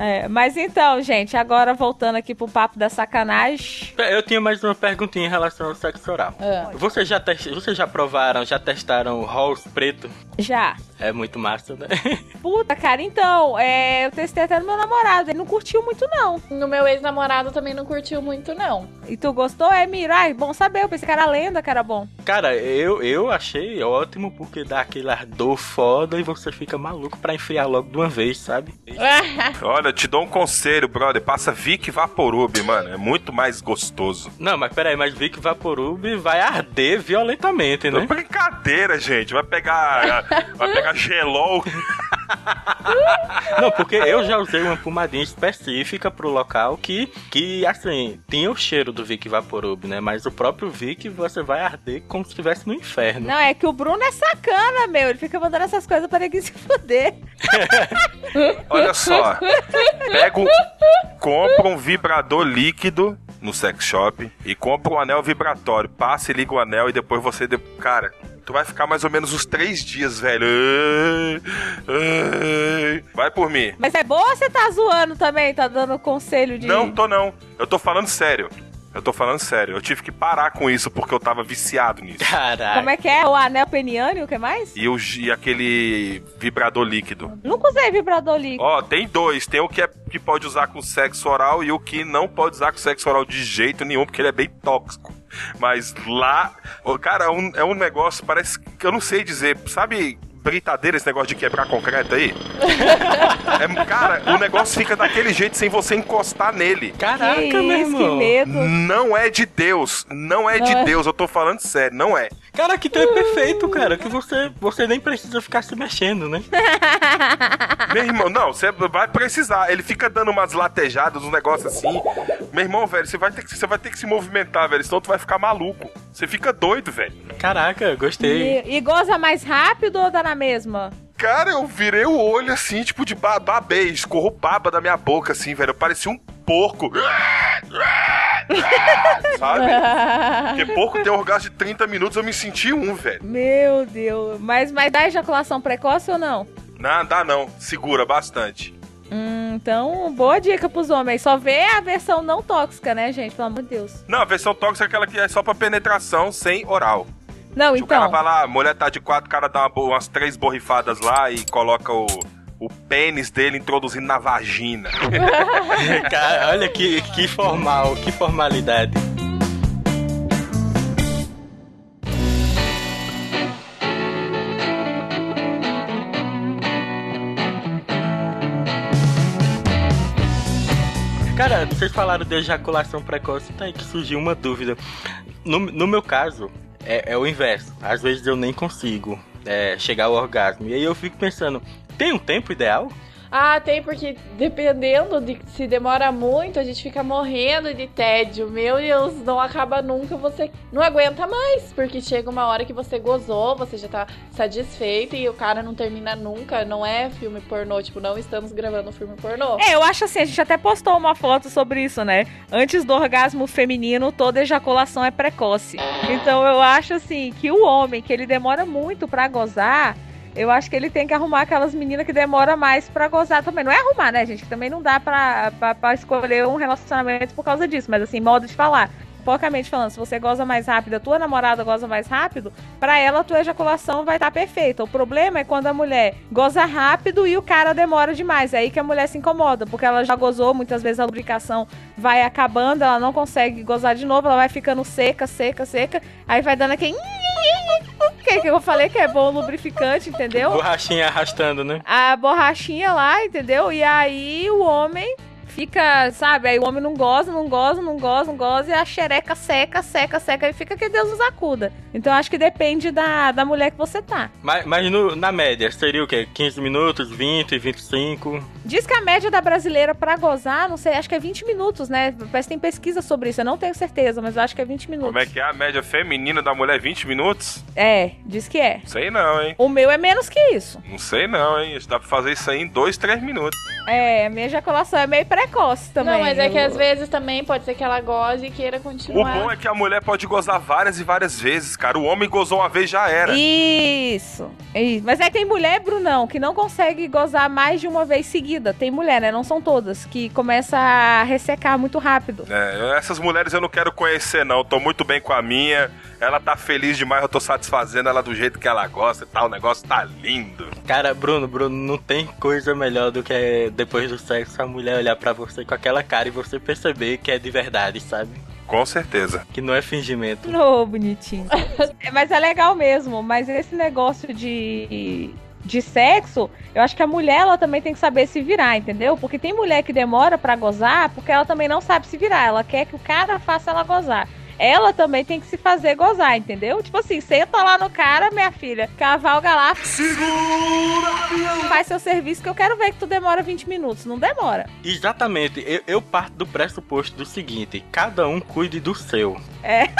É, mas então, gente, agora voltando aqui pro papo da sacanagem. Eu tinha mais uma perguntinha em relação ao sexo oral. Ah. Vocês já, test... Vocês já provaram, já testaram o Halls preto? Já. É muito massa, né? Puta, cara, então, é, eu testei até no meu namorado. Ele não curtiu muito, não. No meu ex-namorado também não curtiu muito, não. E tu gostou? É, Miro? Ai, bom saber. Eu pensei que era lenda, que era bom. Cara, eu, eu achei ótimo porque dá aquele ardor foda e você fica maluco pra enfriar logo de uma vez, sabe? Olha, eu te dou um conselho, brother. Passa Vic Vaporub, mano. É muito mais gostoso. Não, mas peraí, mas Vic Vaporub vai arder violentamente, né? Brincadeira, gente. Vai pegar. vai pegar gelol. Não, porque eu já usei uma pomadinha específica pro local que, que assim, tinha o cheiro do Vic Vaporub, né? Mas o próprio Vic você vai arder como se estivesse no inferno. Não, é que o Bruno é sacana, meu. Ele fica mandando essas coisas pra ninguém se fuder. Olha só. Pega um, compra um vibrador líquido no sex shop e compra um anel vibratório. Passa e liga o anel e depois você. de- Cara, tu vai ficar mais ou menos uns três dias, velho. Ai, ai. Vai por mim. Mas é boa ou você tá zoando também? Tá dando conselho de. Não, tô não. Eu tô falando sério. Eu tô falando sério. Eu tive que parar com isso porque eu tava viciado nisso. Caralho. Como é que é? O anel peniano e o que mais? E, o, e aquele vibrador líquido. Nunca usei vibrador líquido. Ó, tem dois. Tem o que, é, que pode usar com sexo oral e o que não pode usar com sexo oral de jeito nenhum, porque ele é bem tóxico. Mas lá, cara, é um, é um negócio, parece que eu não sei dizer. Sabe britadeira, esse negócio de quebrar concreto aí? É, cara, o negócio fica daquele jeito sem você encostar nele. Caraca, que meu isso, que irmão. medo. Não é de Deus. Não é de Não é. Deus. Eu tô falando sério. Não é. Cara, que então é perfeito, cara. Que você, você nem precisa ficar se mexendo, né? Meu irmão, não, você vai precisar. Ele fica dando umas latejadas, um negócio assim. Meu irmão, velho, você vai ter que, você vai ter que se movimentar, velho. Senão tu vai ficar maluco. Você fica doido, velho. Caraca, gostei. E, e goza mais rápido ou dá na mesma? Cara, eu virei o olho assim, tipo de ba- babê, escorrou baba da minha boca, assim, velho. Eu parecia um porco. Sabe? Porque porco tem um orgasmo de 30 minutos, eu me senti um, velho. Meu Deus. Mas, mas dá ejaculação precoce ou não? Não, dá não. Segura bastante. Hum, então, boa dica pros homens. Só vê a versão não tóxica, né, gente? Pelo amor de Deus. Não, a versão tóxica é aquela que é só pra penetração sem oral. Não, Se o cara então. vai lá, a mulher tá de quatro, o cara dá uma umas três borrifadas lá e coloca o, o pênis dele introduzindo na vagina. Cara, olha que, que formal, que formalidade. Cara, vocês falaram de ejaculação precoce, tá aí que surgiu uma dúvida. No, no meu caso, é, é o inverso. Às vezes eu nem consigo é, chegar ao orgasmo. E aí eu fico pensando, tem um tempo ideal? Ah, tem, porque dependendo de se demora muito, a gente fica morrendo de tédio. Meu Deus, não acaba nunca, você não aguenta mais. Porque chega uma hora que você gozou, você já tá satisfeito e o cara não termina nunca. Não é filme pornô, tipo, não estamos gravando um filme pornô. É, eu acho assim, a gente até postou uma foto sobre isso, né? Antes do orgasmo feminino, toda ejaculação é precoce. Então eu acho assim que o homem que ele demora muito pra gozar, eu acho que ele tem que arrumar aquelas meninas que demora mais pra gozar também. Não é arrumar, né, gente? Que também não dá pra, pra escolher um relacionamento por causa disso, mas assim, modo de falar. Porcamente falando, se você goza mais rápido, a tua namorada goza mais rápido, pra ela a tua ejaculação vai estar perfeita. O problema é quando a mulher goza rápido e o cara demora demais. É aí que a mulher se incomoda, porque ela já gozou, muitas vezes a lubricação vai acabando, ela não consegue gozar de novo, ela vai ficando seca, seca, seca, aí vai dando aquele. Que que eu falei que é bom lubrificante, entendeu? Borrachinha arrastando, né? a borrachinha lá, entendeu? E aí o homem fica, sabe? Aí o homem não goza, não goza, não goza, não goza, e a xereca seca, seca, seca, e fica que Deus nos acuda. Então acho que depende da, da mulher que você tá. Mas, mas no- na média, seria o quê? 15 minutos, 20, 25? Diz que a média da brasileira pra gozar, não sei, acho que é 20 minutos, né? Parece que tem pesquisa sobre isso, eu não tenho certeza, mas eu acho que é 20 minutos. Como é que é a média feminina da mulher? 20 minutos? É, diz que é. Sei não, hein? O meu é menos que isso. Não sei não, hein? Dá pra fazer isso aí em 2, 3 minutos. É, a minha ejaculação é meio precoce também. Não, mas é que às vezes também pode ser que ela goze e queira O continuar. bom é que a mulher pode gozar várias e várias vezes, cara. O homem gozou uma vez já era. Isso, isso. Mas aí tem mulher, Brunão, que não consegue gozar mais de uma vez seguida. Tem mulher, né? Não são todas, que começa a ressecar muito rápido. É, essas mulheres eu não quero conhecer, não. Tô muito bem com a minha. Ela tá feliz demais, eu tô satisfazendo ela do jeito que ela gosta e tal. O negócio tá lindo. Cara, Bruno, Bruno, não tem coisa melhor do que depois do sexo a mulher olhar pra você com aquela cara e você perceber que é de verdade, sabe? Com certeza. Que não é fingimento. Ô, bonitinho. É, mas é legal mesmo. Mas esse negócio de. De sexo, eu acho que a mulher ela também tem que saber se virar, entendeu? Porque tem mulher que demora pra gozar porque ela também não sabe se virar. Ela quer que o cara faça ela gozar. Ela também tem que se fazer gozar, entendeu? Tipo assim, senta lá no cara, minha filha, cavalga lá. Faz seu serviço que eu quero ver que tu demora 20 minutos. Não demora. Exatamente, eu, eu parto do pressuposto do seguinte: cada um cuide do seu. É.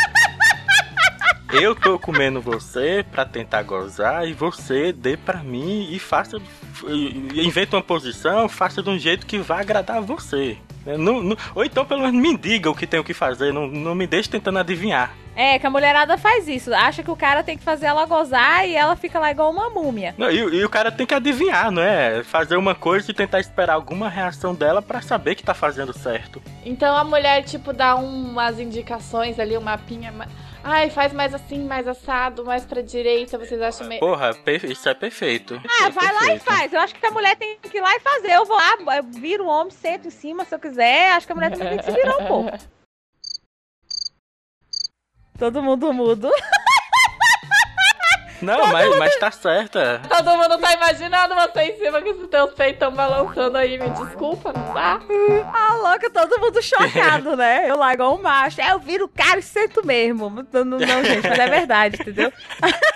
Eu tô comendo você pra tentar gozar e você dê pra mim e faça. Inventa uma posição, faça de um jeito que vá agradar a você. Não- não- ou então pelo menos me diga o que tenho que fazer, não, não me deixe tentando adivinhar. É, que a mulherada faz isso. Acha que o cara tem que fazer ela gozar e ela fica lá igual uma múmia. Não, e, e o cara tem que adivinhar, não é? Fazer uma coisa e tentar esperar alguma reação dela pra saber que tá fazendo certo. Então a mulher, tipo, dá umas indicações ali, um mapinha. Ai, faz mais assim, mais assado, mais pra direita, vocês acham meio. Porra, isso é perfeito. Ah, É vai lá e perfeito. faz. Eu acho que a mulher tem que ir lá e fazer. Eu vou lá, eu viro o homem, sento em cima se eu quiser. Acho que a mulher também tem que se virar um pouco. Todo mundo mudo. Não, mas, mas tá certa. Todo mundo tá imaginando você em cima com esses teus peitos tão balançando aí, me desculpa, não dá? Ah, louca, todo mundo chocado, né? Eu lá igual um macho. É, eu viro o cara e sento mesmo. Não, não, não, gente, mas é verdade, entendeu?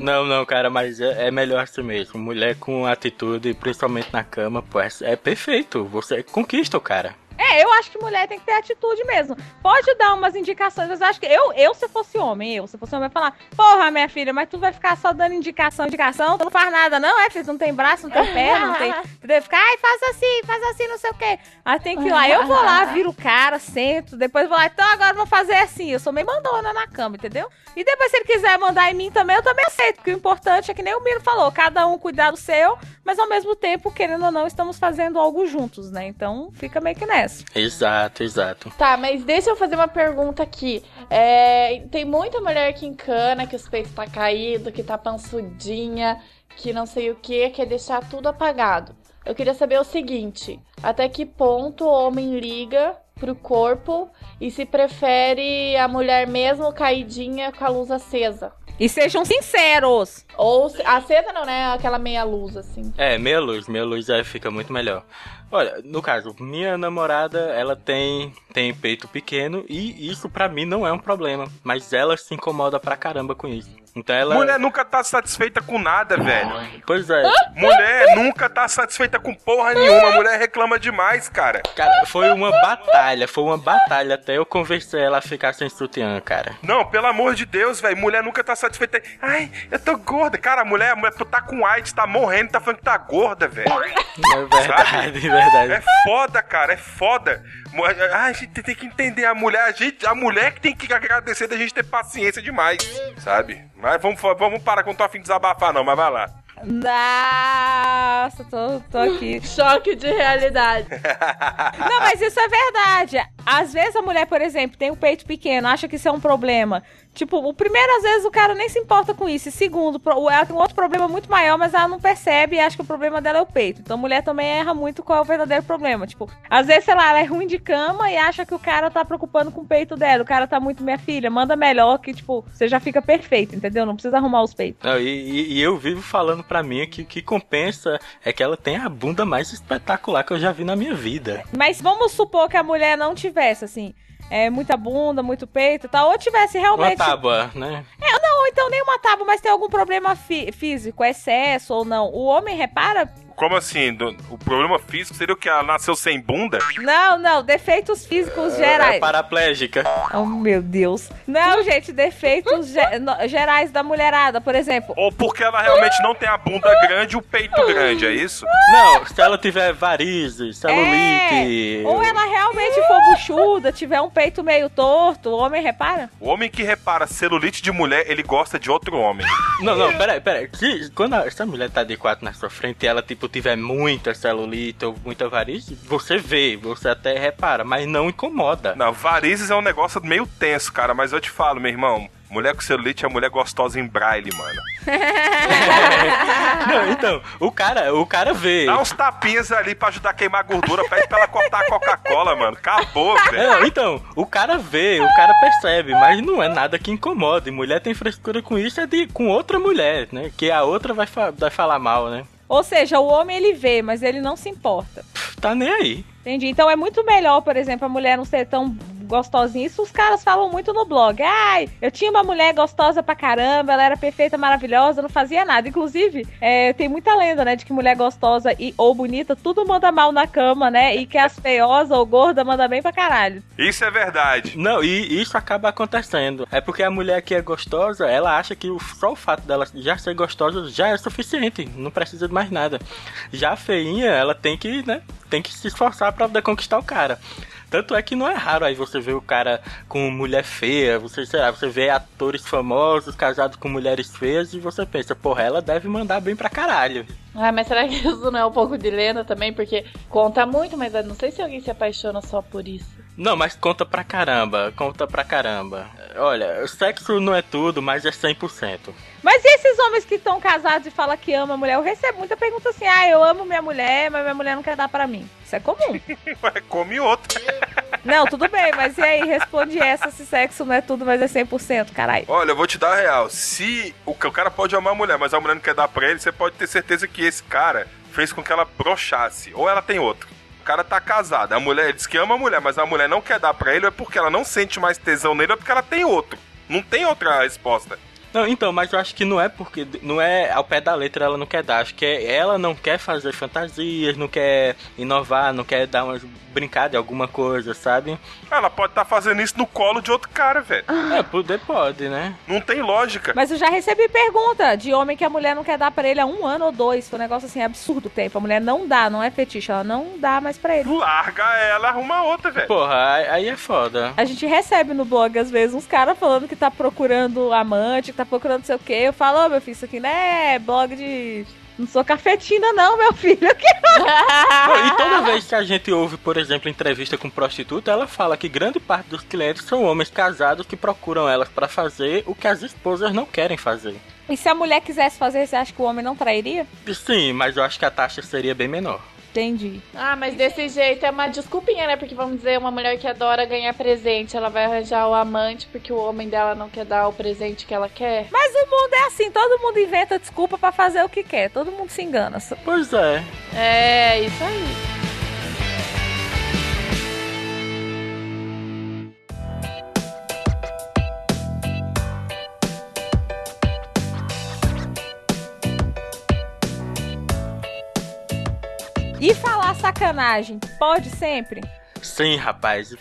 Não, não, cara, mas é, é melhor assim mesmo. Mulher com atitude, principalmente na cama, pô, é, é perfeito. Você conquista o cara. É, eu acho que mulher tem que ter atitude mesmo. Pode dar umas indicações, mas eu acho que eu, eu se fosse homem, eu, se fosse homem, ia falar, porra, minha filha, mas tu vai ficar só dando indicação, indicação, tu não faz nada, não, é, filho, não tem braço, não tem perna, não tem. Tu deve ficar, ai, faz assim, faz assim, não sei o quê. Aí tem que ir lá, eu vou lá, viro o cara, sento, depois vou lá, então agora eu vou fazer assim, eu sou meio mandona na cama, entendeu? E depois, se ele quiser mandar em mim também, eu também aceito, porque o importante é que nem o Miro falou, cada um cuidar do seu, mas ao mesmo tempo, querendo ou não, estamos fazendo algo juntos, né? Então fica meio que nessa. Exato, exato. Tá, mas deixa eu fazer uma pergunta aqui. É, tem muita mulher que encana, que os peitos tá caído, que tá pansudinha, que não sei o que, quer deixar tudo apagado. Eu queria saber o seguinte: até que ponto o homem liga pro corpo e se prefere a mulher mesmo caidinha com a luz acesa? E sejam sinceros. Ou acesa não, né? Aquela meia luz assim. É, meia luz, meia luz aí fica muito melhor. Olha, no caso, minha namorada, ela tem, tem peito pequeno e isso pra mim não é um problema. Mas ela se incomoda pra caramba com isso. Então ela. Mulher nunca tá satisfeita com nada, velho. Pois é. Mulher nunca tá satisfeita com porra nenhuma. Mulher reclama demais, cara. Cara, foi uma batalha, foi uma batalha até eu convencer ela a ficar sem sutiã, cara. Não, pelo amor de Deus, velho. Mulher nunca tá satisfeita. Ai, eu tô gorda. Cara, a mulher, a mulher tu tá com AIDS, tá morrendo, tá falando que tá gorda, velho. É verdade, verdade. É foda, cara, é foda. Ah, a gente tem que entender a mulher, a, gente, a mulher que tem que agradecer da gente ter paciência demais, sabe? Mas vamos, vamos parar que eu não tô afim de desabafar, não, mas vai lá. Nossa, tô, tô aqui. Choque de realidade. Não, mas isso é verdade. Às vezes a mulher, por exemplo, tem o peito pequeno, acha que isso é um problema. Tipo, o primeiro, às vezes, o cara nem se importa com isso. E segundo, ela tem um outro problema muito maior, mas ela não percebe e acha que o problema dela é o peito. Então a mulher também erra muito qual é o verdadeiro problema. Tipo, às vezes, sei lá, ela é ruim de cama e acha que o cara tá preocupando com o peito dela. O cara tá muito, minha filha, manda melhor que, tipo, você já fica perfeito, entendeu? Não precisa arrumar os peitos. Não, e, e- e eu vivo falando pra mim que o que compensa é que ela tem a bunda mais espetacular que eu já vi na minha vida. Mas vamos supor que a mulher não tivesse, assim, é, muita bunda, muito peito e tal, ou tivesse Uma realmente. tábua, né? Ou então nem uma tábua, mas tem algum problema fí- físico, excesso ou não. O homem repara como assim? Do- o problema físico seria o que? Ela nasceu sem bunda? Não, não, defeitos físicos É gerais. paraplégica. Oh, meu Deus. Não, gente, defeitos ge- no- gerais da mulherada, por exemplo. Ou porque ela realmente não tem a bunda grande e o peito grande, é isso? Não, se ela tiver varizes, celulite. É, ou ela realmente for buchuda, tiver um peito meio torto, o homem repara? O homem que repara celulite de mulher, ele gosta de outro homem. Não, não, peraí, peraí. Se, quando a, se a mulher tá de quatro na sua frente e ela, tipo, tiver muita celulite ou muita varize, você vê, você até repara, mas não incomoda. Não, varizes é um negócio meio tenso, cara, mas eu te falo, meu irmão. Mulher com celulite é mulher gostosa em braille, mano. Não, então, o cara, o cara vê. Dá uns tapinhas ali pra ajudar a queimar a gordura, pede pra ela cortar a Coca-Cola, mano. Acabou, velho. Não, então, o cara vê, o cara percebe, mas não é nada que incomode. Mulher tem frescura com isso, é de, com outra mulher, né? Que a outra vai, fa- vai falar mal, né? Ou seja, o homem ele vê, mas ele não se importa. Tá nem aí. Entendi. Então é muito melhor, por exemplo, a mulher não ser tão gostosinha. Isso os caras falam muito no blog. Ai, eu tinha uma mulher gostosa pra caramba, ela era perfeita, maravilhosa, não fazia nada. Inclusive, é, tem muita lenda, né, de que mulher gostosa e ou bonita, tudo manda mal na cama, né? E que as feiosas ou gorda manda bem pra caralho. Isso é verdade. Não, e isso acaba acontecendo. É porque a mulher que é gostosa, ela acha que o- só o fato dela já ser gostosa já é suficiente. Não precisa de mais nada. Já a feinha, ela tem que, né? Tem que se esforçar pra poder conquistar o cara. Tanto é que não é raro aí você ver o cara com mulher feia, você, sei lá, você vê atores famosos casados com mulheres feias e você pensa, porra, ela deve mandar bem pra caralho. Ah, mas será que isso não é um pouco de lenda também? Porque conta muito, mas eu não sei se alguém se apaixona só por isso. Não, mas conta pra caramba, conta pra caramba. Olha, sexo não é tudo, mas é 100%. Mas e esses homens que estão casados e falam que ama a mulher? Eu recebo muita pergunta assim: ah, eu amo minha mulher, mas minha mulher não quer dar pra mim. Isso é comum. Ué, come outra. não, tudo bem, mas e aí? Responde essa se sexo não é tudo, mas é 100%, caralho. Olha, eu vou te dar a real. Se o, o cara pode amar a mulher, mas a mulher não quer dar pra ele, você pode ter certeza que esse cara fez com que ela brochasse. Ou ela tem outro. Cara tá casado. A mulher diz que ama a mulher, mas a mulher não quer dar pra ele, é porque ela não sente mais tesão nele, é porque ela tem outro. Não tem outra resposta. Não, então, mas eu acho que não é porque. Não é ao pé da letra ela não quer dar. Acho que é- ela não quer fazer fantasias, não quer inovar, não quer dar umas brincar de alguma coisa, sabe? Ela pode estar fazendo isso no colo de outro cara, velho. É, poder pode, né? Não tem lógica. Mas eu já recebi pergunta de homem que a mulher não quer dar pra ele há um ano ou dois. Foi um negócio assim absurdo o tempo. A mulher não dá, não é fetiche, ela não dá mais pra ele. Larga ela, arruma outra, velho. Porra, aí- aí é foda. A gente recebe no blog, às vezes, uns caras falando que tá procurando amante, que tá procurando não sei o quê. Eu falo, ô meu filho, isso aqui não é blog de. Não sou cafetina, não, meu filho. E toda vez que a gente ouve, por exemplo, entrevista com prostituta, ela fala que grande parte dos clientes são homens casados que procuram elas pra fazer o que as esposas não querem fazer. E se a mulher quisesse fazer, você acha que o homem não trairia? Sim, mas eu acho que a taxa seria bem menor. Entendi. Ah, mas desse jeito é uma desculpinha, né? Porque vamos dizer, uma mulher que adora ganhar presente, ela vai arranjar o amante porque o homem dela não quer dar o presente que ela quer. Mas o mundo é assim, todo mundo inventa desculpa pra fazer o que quer. Todo mundo se engana. Pois é. É, isso aí. E falar sacanagem, pode sempre? Sim, rapaz.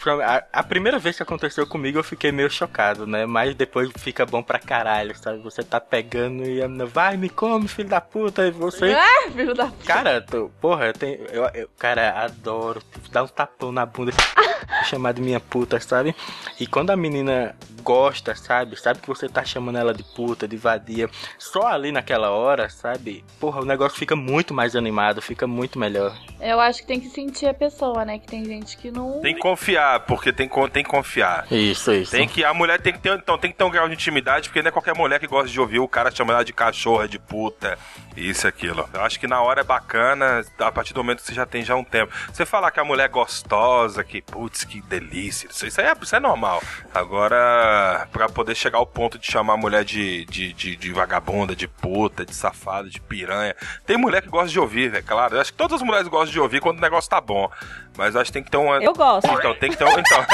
A, primeira vez que aconteceu comigo eu fiquei meio chocado, né? Mas depois fica bom pra caralho, sabe? Você tá pegando e a vai, me come, filho da puta, e você. Ah, filho da Cara, tô, porra, eu tenho. Eu, eu- cara, adoro dar um tapão na bunda, chamar de minha puta, sabe? E quando a menina gosta, sabe? Sabe que você tá chamando ela de puta, de vadia, só ali naquela hora, sabe? Porra, o negócio fica muito mais animado, fica muito melhor. Eu acho que tem que sentir a pessoa, né? Que tem gente que não. Tem que confiar, porque tem, tem que confiar. Isso, isso. Tem que, a mulher tem que ter, então, tem que ter um grau de intimidade, porque não é qualquer mulher que gosta de ouvir o cara chamando ela de cachorra, de puta, isso e aquilo. Eu acho que na hora é bacana, a partir do momento que você já tem já um tempo. Você falar que a mulher é gostosa, que, putz, que delícia. Isso, isso, é, isso é normal. Agora, pra poder chegar ao ponto de chamar a mulher de, de, de, de vagabunda, de puta, de safada, de piranha. Tem mulher que gosta de ouvir, é claro. Eu acho que todas as mulheres gostam de ouvir quando o negócio tá bom. Mas acho que tem que ter uma. Eu gosto. Então, tem que ter, um, então.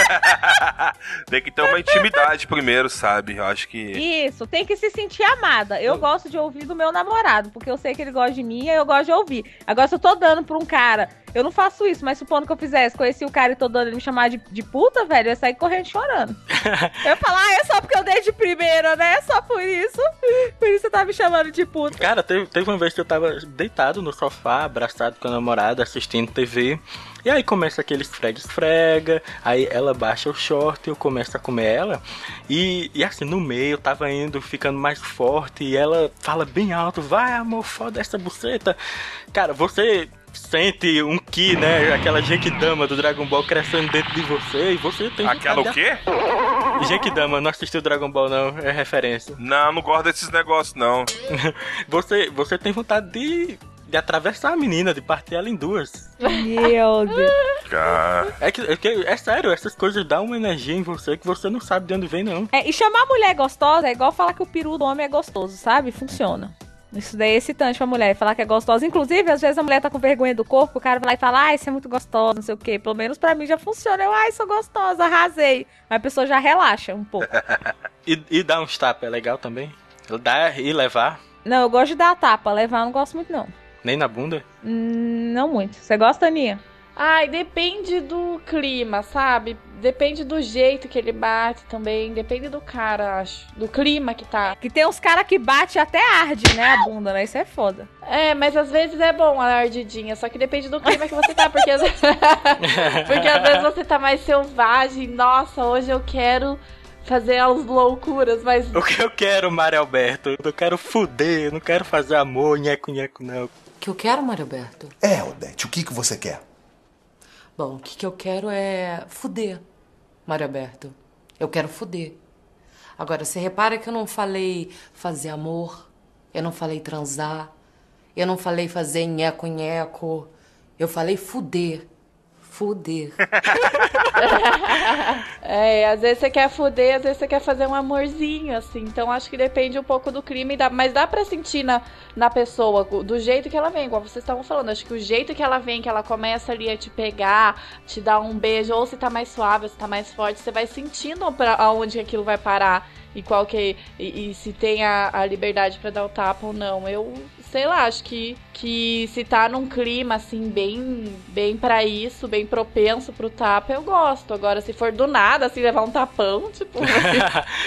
tem que ter uma intimidade primeiro, sabe? Eu acho que. Isso, tem que se sentir amada. Eu gosto de ouvir do meu namorado, porque eu sei que ele gosta de mim e eu gosto de ouvir. Agora, se eu tô dando pra um cara eu não faço isso, mas supondo que eu fizesse, conheci o cara e tô dando ele me chamar de, de puta, velho, eu ia sair correndo chorando. eu ia falar, ah, é só porque eu dei de primeira, né? É só por isso. Por isso você tá me chamando de puta. Cara, teve, teve uma vez que eu tava deitado no sofá, abraçado com a namorada, assistindo TV. E aí começa aquele esfrega-esfrega, aí ela baixa o short, eu começo a comer ela. E, e assim, no meio, eu tava indo, ficando mais forte, e ela fala bem alto, vai amor, foda essa buceta. Cara, você sente um ki, né? Aquela Genkidama do Dragon Ball crescendo dentro de você e você tem Aquela o quê? Genkidama, não assistiu Dragon Ball não, é referência. Não, não gosto desses negócios não. você, você tem vontade de de atravessar a menina, de partir ela em duas. Meu Deus. É, que, é, que, é sério, essas coisas dão uma energia em você que você não sabe de onde vem, não. É, e chamar a mulher gostosa é igual falar que o peru do homem é gostoso, sabe? Funciona. Isso daí é excitante pra mulher, falar que é gostosa. Inclusive, às vezes a mulher tá com vergonha do corpo, o cara vai lá e fala, ai, você é muito gostosa, não sei o quê. Pelo menos pra mim já funciona. Eu, ai, sou gostosa, arrasei. Mas a pessoa já relaxa um pouco. e, e dar uns tapas é legal também? Dar e levar? Não, eu gosto de dar tapa, levar eu não gosto muito, não. Nem na bunda? Hum, não muito. Você gosta, Aninha? Ai, depende do clima, sabe? Depende do jeito que ele bate também. Depende do cara, acho. Do clima que tá. Que tem uns caras que bate até arde, né? A bunda, né? Isso é foda. É, mas às vezes é bom a ardidinha. Só que depende do clima que você tá. Porque às, vezes... porque às vezes você tá mais selvagem. Nossa, hoje eu quero fazer as loucuras, mas. O que eu quero, Mário Alberto? Eu quero fuder, eu não quero fazer amor, nheco, nheco, não. O que eu quero, Mário Alberto? É, Odete, o que, que você quer? Bom, o que, que eu quero é fuder, Mário Alberto. Eu quero fuder. Agora, você repara que eu não falei fazer amor, eu não falei transar, eu não falei fazer nheco-nheco, eu falei fuder fuder. é, às vezes você quer fuder, às vezes você quer fazer um amorzinho, assim. Então acho que depende um pouco do crime, mas dá pra sentir na, na pessoa, do jeito que ela vem, igual vocês estavam falando. Acho que o jeito que ela vem, que ela começa ali a te pegar, te dar um beijo, ou se tá mais suave, se tá mais forte, você vai sentindo pra aonde aquilo vai parar e qual que e, e se tem a, a liberdade para dar o tapa ou não. Eu sei lá, acho que, que se tá num clima assim, bem, bem para isso, bem propenso pro tapa, eu gosto. Agora, se for do nada, assim, levar um tapão, tipo.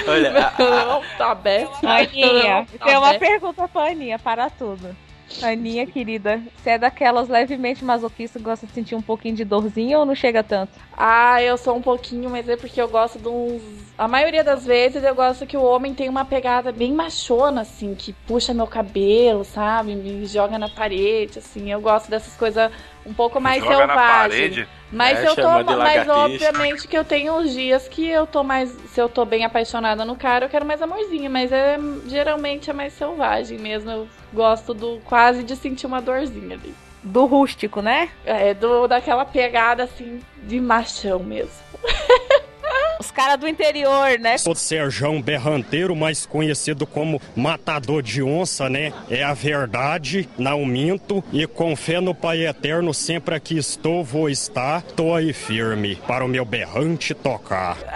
Olha, não, tá aberto. Aninha, tá tem uma pergunta pra Aninha, para tudo. Aninha, querida, você é daquelas levemente masoquistas que gosta de sentir um pouquinho de dorzinha ou não chega tanto? Ah, eu sou um pouquinho, mas é porque eu gosto de uns. A maioria das vezes eu gosto que o homem tem uma pegada bem machona, assim, que puxa meu cabelo, sabe? Me joga na parede, assim. Eu gosto dessas coisas um pouco mais joga selvagens. Mas é, eu tô. Mas obviamente que eu tenho uns dias que eu tô mais. Se eu tô bem apaixonada no cara, eu quero mais amorzinho. Mas é geralmente é mais selvagem mesmo. Eu gosto do quase de sentir uma dorzinha ali. Do rústico, né? É, do, daquela pegada assim de machão mesmo. Os caras do interior, né? O Serjão Berranteiro, mais conhecido como Matador de Onça, né? É a verdade, não minto. E com fé no Pai Eterno, sempre aqui estou, vou estar. Tô aí firme para o meu berrante tocar.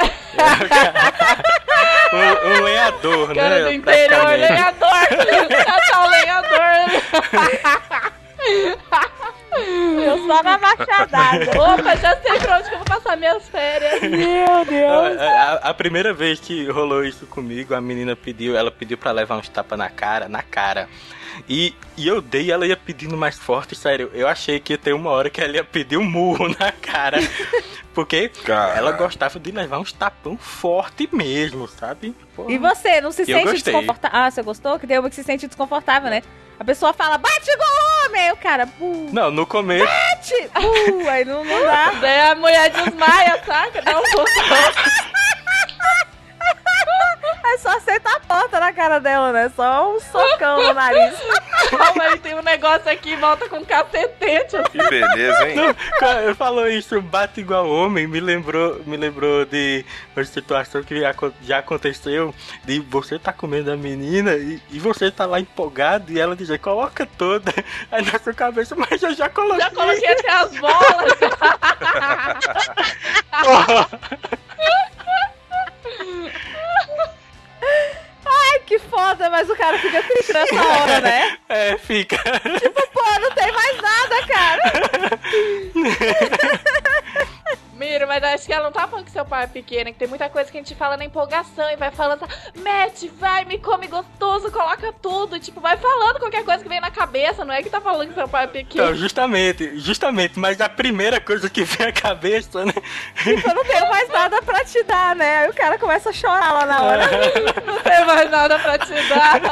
o, o lenhador, cara né? do interior, lenhador. Catar o lenhador. Eu só na machadada. Opa, já sei pra onde que eu vou passar minhas férias. Meu Deus. A, a, a, primeira vez que rolou isso comigo, a menina pediu, ela pediu pra levar uns tapas na cara, na cara. E, e eu dei ela ia pedindo mais forte, sério. Eu achei que ia ter uma hora que ela ia pedir um murro na cara. Porque Cara. ela gostava de levar uns tapão forte mesmo, sabe? Porra. E você, não se sente desconfortável? Ah, você gostou? Que tem uma que se sente desconfortável, né? A pessoa fala, bate igual homem! Aí o cara, buh. Não, no começo. Bate! Buh, aí não, não dá. Daí a mulher desmaia, saca? Dá um É só aceitar a porta na cara dela, né? Só um socão no nariz. Calma aí, tem um negócio aqui, volta com cacetete. Que beleza, hein? Não, falou isso, bate igual homem, me lembrou, me lembrou de uma situação que já, aconteceu, de você tá comendo a menina e, e você tá lá empolgado e ela dizer, coloca toda, aí na sua cabeça, mas eu já coloquei. Já coloquei até as bolas. Ai, que foda, mas o cara fica triste nessa hora, né? É, fica. Tipo, pô, não tem mais nada, cara. Mira, mas acho que ela não tá falando que seu pai é pequeno, que tem muita coisa que a gente fala na empolgação e vai falando, mete, vai, me come gostoso, coloca tudo. Tipo, vai falando qualquer coisa que vem na cabeça, não é que tá falando que seu pai é pequeno. Então, justamente, justamente, mas a primeira coisa que vem à cabeça, né? Tipo, eu não tenho mais nada pra te dar, né? Aí o cara começa a chorar lá na hora. Não tem mais nada pra te dar.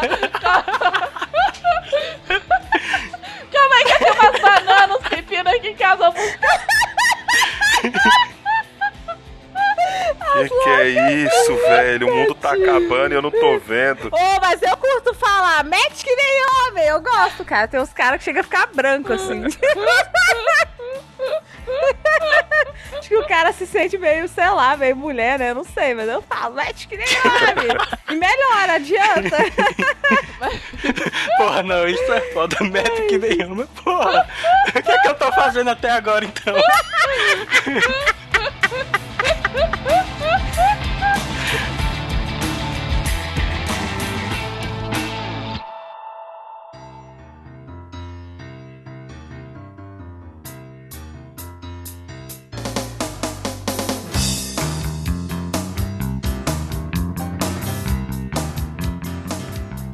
Calma aí que tem umas bananas, uns pepinos aqui em casa, eu. Que que é isso, velho? O mundo tá acabando e eu não tô vendo. Ô, mas eu curto falar, mete que nem homem. Eu gosto, cara. Tem uns caras que chegam a ficar branco assim. Acho que o cara se sente meio, sei lá, meio mulher, né? Não sei, mas eu falo, mete que nem homem. E melhora, adianta. Porra, não, isso é foda, mete que nem uma, porra. O que é que eu tô fazendo até agora, então?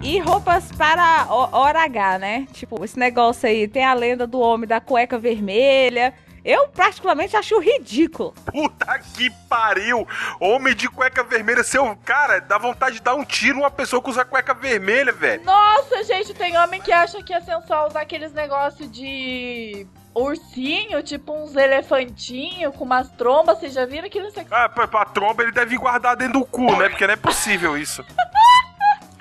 E roupas para ho- hora H, né? Tipo, esse negócio aí, tem a lenda do homem da cueca vermelha. Eu, particularmente, acho ridículo. Puta que pariu! Homem de cueca vermelha, seu cara, dá vontade de dar um tiro numa pessoa que usa cueca vermelha, velho. Nossa, gente, tem homem que acha que é sensual usar aqueles negócios de ursinho, tipo uns elefantinhos com umas trombas. Vocês já viram aquilo? Ah, pra, pra tromba ele deve guardar dentro do cu, né? Porque não é possível isso.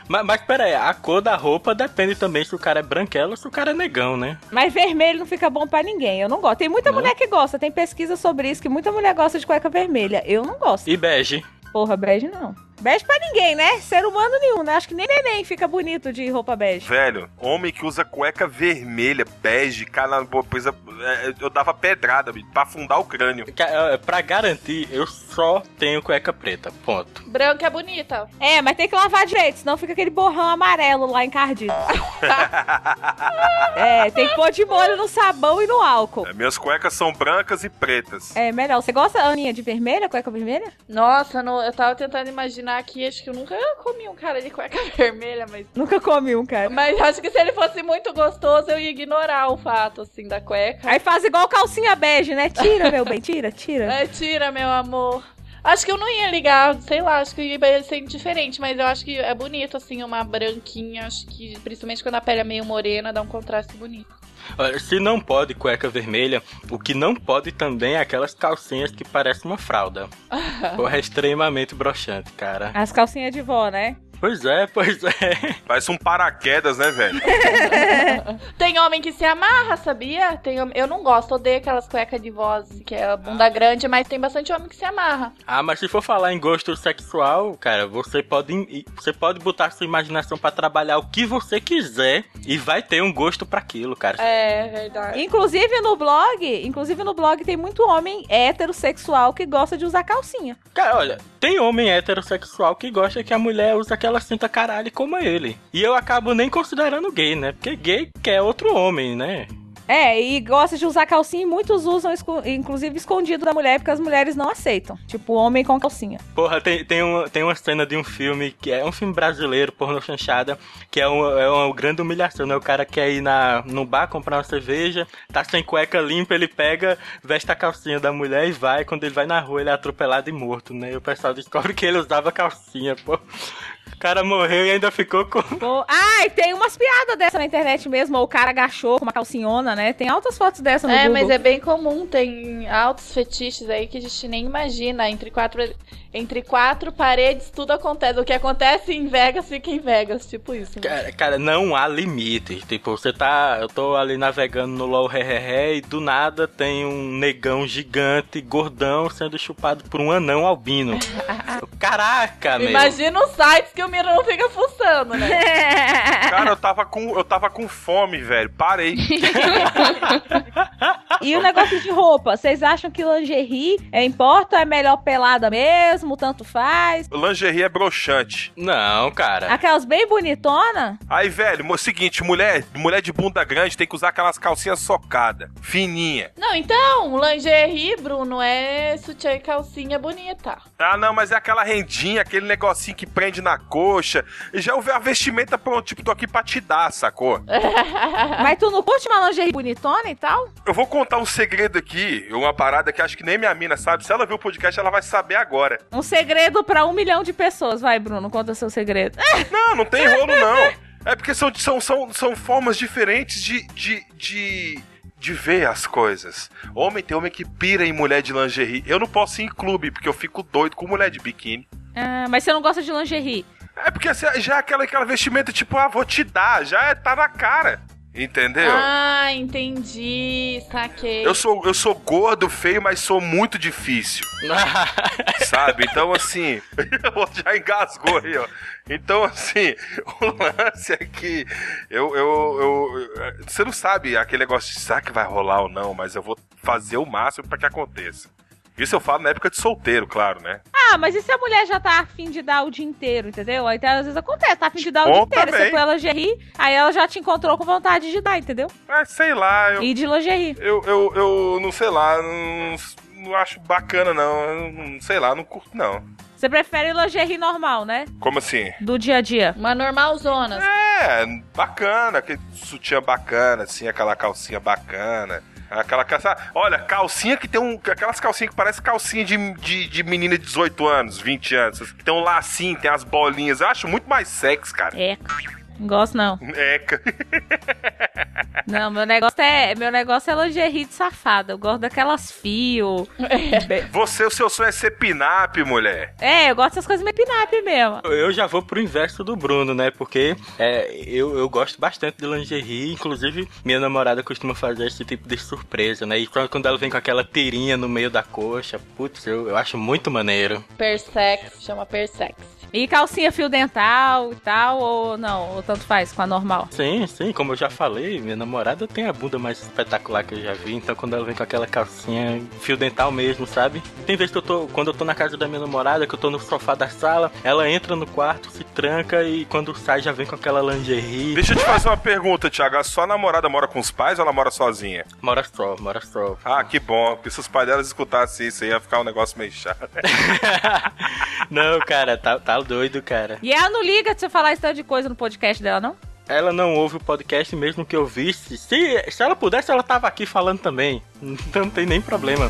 Mas, mas pera aí, a cor da roupa depende também se o cara é branquelo ou se o cara é negão, né? Mas vermelho não fica bom pra ninguém. Eu não gosto. Tem muita Não? mulher que gosta. Tem pesquisa sobre isso, que muita mulher gosta de cueca vermelha. Eu não gosto. E bege. Porra, bege não. Bege pra ninguém, né? Ser humano nenhum, né? Acho que nem neném fica bonito de roupa bege. Velho, homem que usa cueca vermelha, bege, cara, pois eu dava pedrada, bicho, pra afundar o crânio. Eh, Pra garantir, eu só tenho cueca preta, ponto. Branca é bonita. É, mas tem que lavar direito, senão fica aquele borrão amarelo lá encardido. é, tem que pôr de molho no sabão e no álcool. Minhas cuecas são brancas e pretas. É melhor. Você gosta, Aninha, de vermelha, cueca vermelha? Nossa, não- eu tava tentando imaginar aqui, acho que eu nunca comi um cara de cueca vermelha, mas. Nunca comi um, cara. Mas acho que se ele fosse muito gostoso, eu ia ignorar o fato, assim, da cueca. Aí faz igual calcinha bege, né? Tira, meu bem, tira, tira. É, tira, meu amor. Acho que eu não ia ligar, sei lá, acho que ia ser indiferente, mas eu acho que é bonito, assim, uma branquinha, acho que, principalmente quando a pele é meio morena, dá um contraste bonito. Olha, Se não pode cueca vermelha, o que não pode também é aquelas calcinhas que parecem uma fralda. Porra, é extremamente broxante, cara. As calcinhas de vó, né? Pois é, pois é. Parece um paraquedas, né, velho? Tem homem que se amarra, sabia? Tem homem... Eu não gosto, odeio aquelas cuecas de voz, que é a bunda grande, mas tem bastante homem que se amarra. Ah, mas se for falar em gosto sexual, cara, você pode, você pode botar sua imaginação pra trabalhar o que você quiser e vai ter um gosto pra aquilo, cara. É, verdade. Inclusive no blog, inclusive no blog tem muito homem heterossexual que gosta de usar calcinha. Cara, olha, tem homem heterossexual que gosta que a mulher usa aquela cinta caralho como ele. E eu acabo nem considerando gay, né? Porque gay quer outro homem, né? É, e gosta de usar calcinha e muitos usam, inclusive, escondido da mulher, porque as mulheres não aceitam. Tipo, homem com calcinha. Porra, tem, tem, uma, tem uma cena de um filme que é um filme brasileiro, porno chanchada, que é uma, é uma grande humilhação, né? O cara quer ir na, no bar comprar uma cerveja, tá sem cueca limpa, ele pega, veste a calcinha da mulher e vai. Quando ele vai na rua, ele é atropelado e morto, né? E o pessoal descobre que ele usava calcinha, pô. O cara morreu e ainda ficou com. Pô, ai, tem umas piadas dessa na internet mesmo. Ou o cara agachou com uma calcinhona, né? Tem altas fotos dessa no É, Google. mas é bem comum, tem altos fetiches aí que a gente nem imagina. Entre quatro, entre quatro paredes, tudo acontece. O que acontece em Vegas fica em Vegas, tipo isso. né? Cara, cara, não há limite. Tipo, você tá. Eu tô ali navegando no LOL Hehehe e do nada tem um negão gigante, gordão, sendo chupado por um anão albino. Caraca, meu. Imagina os sites que o Miro não fica fuçando, né? Cara, eu tava com, eu tava com fome, velho. Parei. E o negócio de roupa, vocês acham que lingerie é, importa ou é melhor pelada mesmo, tanto faz? O lingerie é broxante. Não, cara. Aquelas bem bonitona? Aí, velho, mo- seguinte, mulher, mulher de bunda grande tem que usar aquelas calcinhas socadas, fininha. Não, então, lingerie, Bruno, é sutiã e calcinha bonita. Ah, não, mas é aquela rendinha, aquele negocinho que prende na coxa. E já a vestimenta pronto, tipo, tô aqui pra te dar, sacou? Mas tu não curte uma lingerie bonitona e tal? Eu vou contar um segredo aqui, uma parada que acho que nem minha mina sabe. Se ela ver o podcast, ela vai saber agora. Um segredo pra um milhão de pessoas. Vai, Bruno, conta seu segredo. Não, não tem rolo, não. É porque são, são, são, são formas diferentes de, de, de, de ver as coisas. Homem tem homem que pira em mulher de lingerie. Eu não posso ir em clube, porque eu fico doido com mulher de biquíni. Ah, mas você não gosta de lingerie? É porque já é aquela, aquela vestimenta, tipo, ah, vou te dar, já é, tá na cara. Entendeu? Ah, entendi, saquei. Eu sou, eu sou gordo, feio, mas sou muito difícil. Sabe? Então, assim. já engasgou aí, ó. Então, assim, o lance é que eu, eu, eu- Você não sabe aquele negócio de será que vai rolar ou não, mas eu vou fazer o máximo pra que aconteça. Isso eu falo na época de solteiro, claro, né? Ah, mas e se a mulher já tá afim de dar o dia inteiro, entendeu? Aí então, às vezes acontece, tá afim de dar o Bom dia inteiro. também. Você põe a lingerie, aí ela já te encontrou com vontade de dar, entendeu? Mas sei lá, eu. E de lingerie. Eu, eu, eu não sei lá, não, não acho bacana, não. Eu não sei lá, não curto, não. Você prefere lingerie normal, né? Como assim? Do dia a dia. Uma normalzona. É, bacana, aquele sutiã bacana, assim, aquela calcinha bacana. Aquela calça. Olha, calcinha que tem um. Aquelas calcinhas que parece calcinha de, de, de menina de 18 anos, 20 anos. Tem um lacinho, tem as bolinhas. Eu acho muito mais sexy, cara. É. Não gosto, não. Eca. Não, meu negócio é. Meu negócio é lingerie de safada. Eu gosto daquelas fio. Você, o seu sonho é ser pinap, mulher. É, eu gosto dessas coisas meio pinap mesmo. Eu já vou pro inverso do Bruno, né? Porque é, eu, eu gosto bastante de lingerie. Inclusive, minha namorada costuma fazer esse tipo de surpresa, né? E quando quando ela vem com aquela tirinha no meio da coxa, putz, eu, eu acho muito maneiro. Persex, chama Persex. E calcinha fio dental e tal, ou não? Ou tanto faz com a normal? Sim, sim, como eu já falei, minha namorada tem a bunda mais espetacular que eu já vi, então quando ela vem com aquela calcinha fio dental mesmo, sabe? Tem vezes que eu tô, quando eu tô na casa da minha namorada, que eu tô no sofá da sala, ela entra no quarto, se tranca e quando sai já vem com aquela lingerie. Deixa eu te fazer uma pergunta, Thiago. A sua namorada mora com os pais ou ela mora sozinha? Mora só, mora só. Ah, que bom. Porque se os pais delas escutassem isso, aí ia ficar um negócio meio chato. Não, cara, tá, tá doido, cara. E ela não liga de você falar esse tanto de coisa no podcast dela, não? Ela não ouve o podcast mesmo que eu visse. Se, se ela pudesse, ela tava aqui falando também. Então não tem nem problema.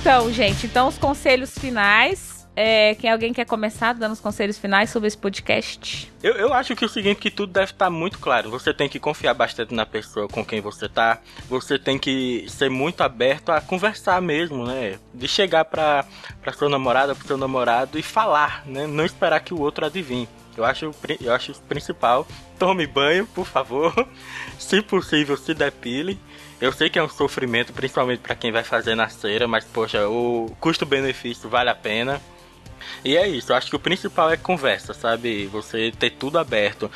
Então, gente, então os conselhos finais. É, quem alguém quer começar dando os conselhos finais sobre esse podcast? Eu, eu acho que o seguinte, que tudo deve estar muito claro. Você tem que confiar bastante na pessoa com quem você tá. Você tem que ser muito aberto a conversar mesmo, né? De chegar pra, pra sua namorada, pro seu namorado e falar, né? Não esperar que o outro adivinhe. Eu acho, eu acho principal. Tome banho, por favor. Se possível, se depile. Eu sei que é um sofrimento, principalmente pra quem vai fazer na cera, mas poxa, o custo-benefício vale a pena. E é isso, eu acho que o principal é conversa, sabe? Você ter tudo aberto.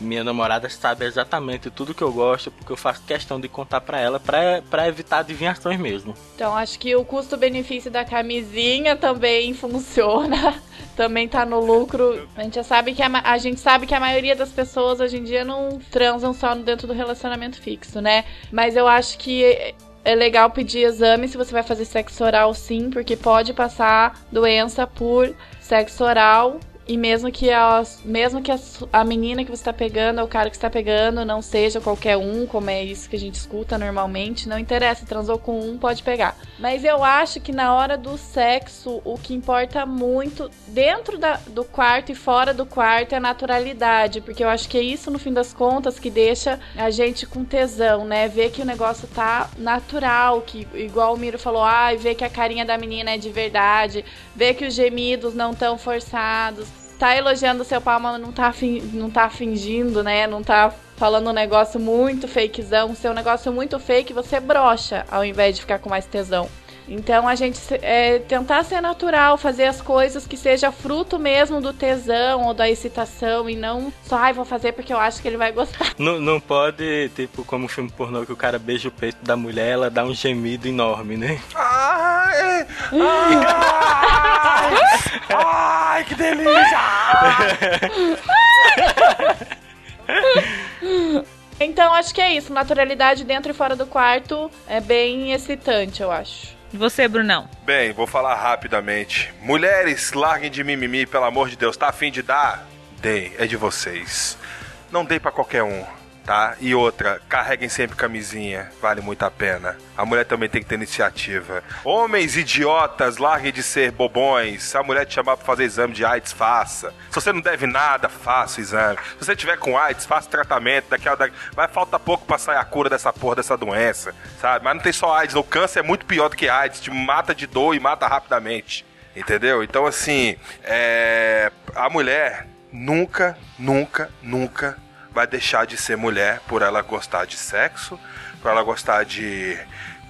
Minha namorada sabe exatamente tudo que eu gosto, porque eu faço questão de contar pra ela, pra evitar adivinhações mesmo. Então acho que o custo-benefício da camisinha também funciona. Também tá no lucro. A gente já sabe que a, a gente sabe que a maioria das pessoas hoje em dia não transam só dentro do relacionamento fixo, né? Mas eu acho que é legal pedir exame se você vai fazer sexo oral sim, porque pode passar doença por sexo oral e mesmo que, a, mesmo que a, a menina que você está pegando, ou o cara que está pegando, não seja qualquer um, como é isso que a gente escuta normalmente, não interessa, transou com um, pode pegar. Mas eu acho que na hora do sexo, o que importa muito, dentro da, do quarto e fora do quarto, é a naturalidade, porque eu acho que é isso, no fim das contas, que deixa a gente com tesão, né? Ver que o negócio tá natural, que igual o Miro falou, ah, ver que a carinha da menina é de verdade, ver que os gemidos não estão forçados tá elogiando seu pau, mas não tá, não tá fingindo, né? Não tá falando um negócio muito fakezão, seu negócio muito fake, você brocha ao invés de ficar com mais tesão. Então a gente é, tentar ser natural, fazer as coisas que seja fruto mesmo do tesão ou da excitação e não só, ai, vou fazer porque eu acho que ele vai gostar. Não, não pode, tipo, como um filme pornô que o cara beija o peito da mulher, ela dá um gemido enorme, né? Ai, ai, ai que delícia! Então acho que é isso, naturalidade dentro e fora do quarto é bem excitante, eu acho. E você, Brunão? Bem, vou falar rapidamente. Mulheres, larguem de mimimi, pelo amor de Deus. Tá afim de dar? Dei, é de vocês. Não dei para qualquer um tá? E outra, carreguem sempre camisinha, vale muito a pena. A mulher também tem que ter iniciativa. Homens idiotas, larguem de ser bobões. Se a mulher te chamar pra fazer exame de AIDS, faça. Se você não deve nada, faça o exame. Se você tiver com AIDS, faça tratamento. Daqui a. Vai falta pouco pra sair a cura dessa porra, dessa doença, sabe? Mas não tem só AIDS, o câncer é muito pior do que AIDS. Te mata de dor e mata rapidamente. Entendeu? Então, assim, é... a mulher nunca, nunca, nunca vai deixar de ser mulher por ela gostar de sexo, por ela gostar de,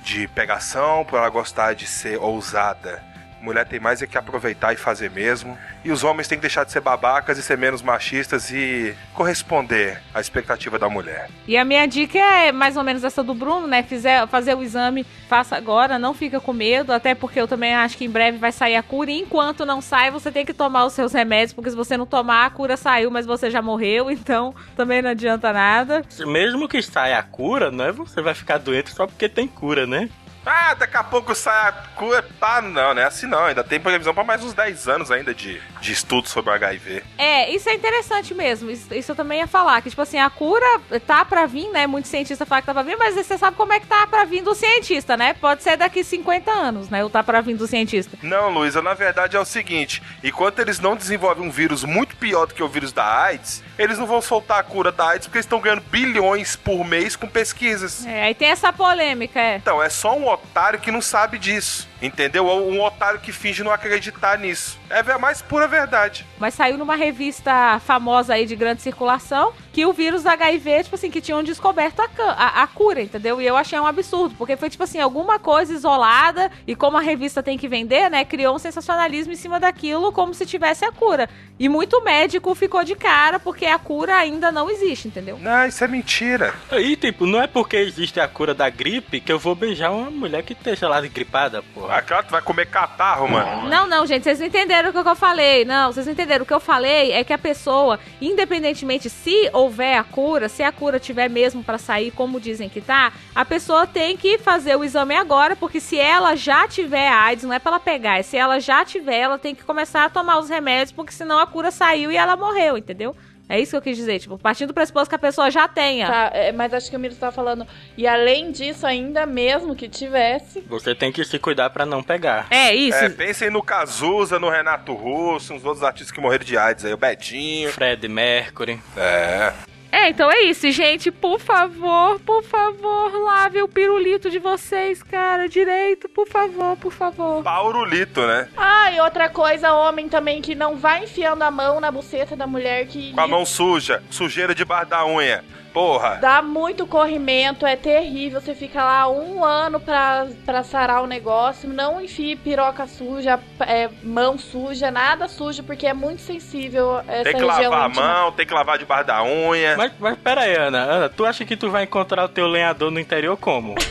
de pegação, por ela gostar de ser ousada. Mulher tem mais é que aproveitar e fazer mesmo. E os homens têm que deixar de ser babacas e ser menos machistas e corresponder à expectativa da mulher. E a minha dica é mais ou menos essa do Bruno, né? Fizer, fazer o exame, faça agora, não fica com medo, até porque eu também acho que em breve vai sair a cura. E enquanto não sai, você tem que tomar os seus remédios, porque se você não tomar, a cura saiu, mas você já morreu, então também não adianta nada. Mesmo que saia a cura, não é você vai ficar doente só porque tem cura, né? Ah, daqui a pouco sai a cura. Tá, não, né? Assim não. Ainda tem previsão para mais uns 10 anos ainda de, de estudo sobre HIV. É, isso é interessante mesmo. Isso, isso eu também ia falar. Que, tipo assim, a cura tá pra vir, né? Muitos cientistas falam que tá pra vir, mas você sabe como é que tá pra vir do cientista, né? Pode ser daqui 50 anos, né? O tá pra vir do cientista. Não, Luísa, na verdade é o seguinte: enquanto eles não desenvolvem um vírus muito pior do que o vírus da AIDS, eles não vão soltar a cura da AIDS porque eles estão ganhando bilhões por mês com pesquisas. É, aí tem essa polêmica, é. Então, é só um otário que não sabe disso. Entendeu? Um otário que finge não acreditar nisso. É a mais pura verdade. Mas saiu numa revista famosa aí de grande circulação que o vírus HIV, tipo assim, que tinham descoberto a, a, a, cura, entendeu? E eu achei um absurdo, porque foi, tipo assim, alguma coisa isolada e como a revista tem que vender, né, criou um sensacionalismo em cima daquilo como se tivesse a cura. E muito médico ficou de cara porque a cura ainda não existe, entendeu? Não, isso é mentira. E, tipo, não é porque existe a cura da gripe que eu vou beijar uma mulher que esteja lá gripada, porra. Ah, claro, tu vai comer catarro, mano. Não, não, gente, vocês não entenderam o que eu falei. Não, vocês não entenderam. O que eu falei é que a pessoa, independentemente se houver a cura, se a cura tiver mesmo para sair, como dizem que tá, a pessoa tem que fazer o exame agora, porque se ela já tiver AIDS, não é para ela pegar, é se ela já tiver, ela tem que começar a tomar os remédios, porque senão a cura saiu e ela morreu, entendeu? É isso que eu quis dizer, tipo, partindo do pressuposto que a pessoa já tenha. Tá, é, mas acho que o Miro tá falando. E além disso, ainda mesmo que tivesse. Você tem que se cuidar para não pegar. É, isso. É, pensem no Cazuza, no Renato Russo, uns outros artistas que morreram de AIDS aí, o Betinho. Fred Mercury. É. É, então é isso, gente. Por favor, por favor, lave o pirulito de vocês, cara, direito, por favor, por favor. Paurulito, né? Ah, e outra coisa, homem também, que não vai enfiando a mão na buceta da mulher que. Com a mão suja, sujeira debaixo da unha. Porra. Dá muito corrimento, é terrível. Você fica lá um ano pra, pra sarar o negócio. Não enfie piroca suja, é, mão suja, nada sujo, porque é muito sensível essa Tem que lavar íntima. a mão, tem que lavar debaixo da unha. Mas, mas pera aí, Ana. Ana, tu acha que tu vai encontrar o teu lenhador no interior como?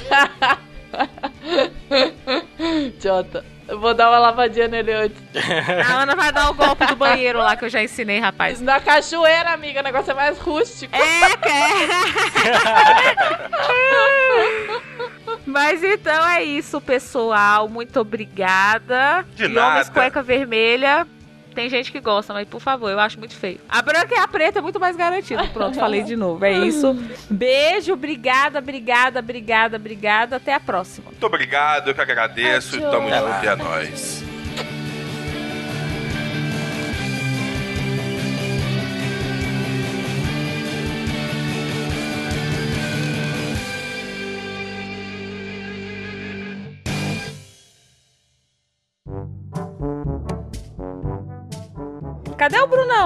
Jota. Eu vou dar uma lavadinha nele antes. A Ana vai dar o golpe do banheiro lá que eu já ensinei, rapaz. Na cachoeira, amiga, o negócio é mais rústico. É, é. Mas então é isso, pessoal. Muito obrigada. De e homens nada. cueca vermelha. Tem gente que gosta, mas por favor, eu acho muito feio. A branca e a preta é muito mais garantido. Pronto, falei de novo. É isso. Beijo, obrigada, obrigada, obrigada, obrigada. Até a próxima. Muito obrigado, eu que agradeço. Tamo junto e é nóis.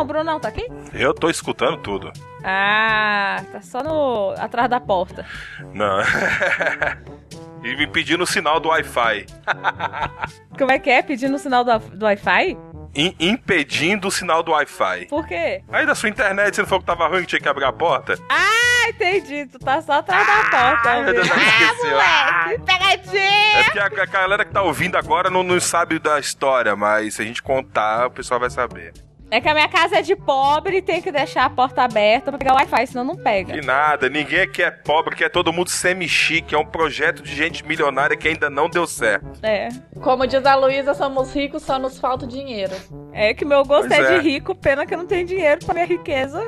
Brunão? Brunão tá aqui? Eu tô escutando tudo. Ah, tá só no atrás da porta. Não. e me pedindo o sinal do Wi-Fi. Como é que é? Pedindo o sinal do, do Wi-Fi? Im- impedindo o sinal do Wi-Fi. Por quê? Aí da sua internet, você não falou que tava ruim, que tinha que abrir a porta? Ah, entendi. Tu tá só atrás da porta. Ai, meu Deus. Ah, moleque, pegadinha. É porque a, a galera que tá ouvindo agora não, não sabe da história, mas se a gente contar, o pessoal vai saber. É que a minha casa é de pobre e tem que deixar a porta aberta pra pegar o Wi-Fi, senão não pega. Que nada, ninguém aqui é pobre, que é todo mundo semi-chique, é um projeto de gente milionária que ainda não deu certo. É. Como diz a Luísa, somos ricos, só nos falta dinheiro. É que meu gosto é, é. de rico, pena que eu não tenho dinheiro pra minha riqueza.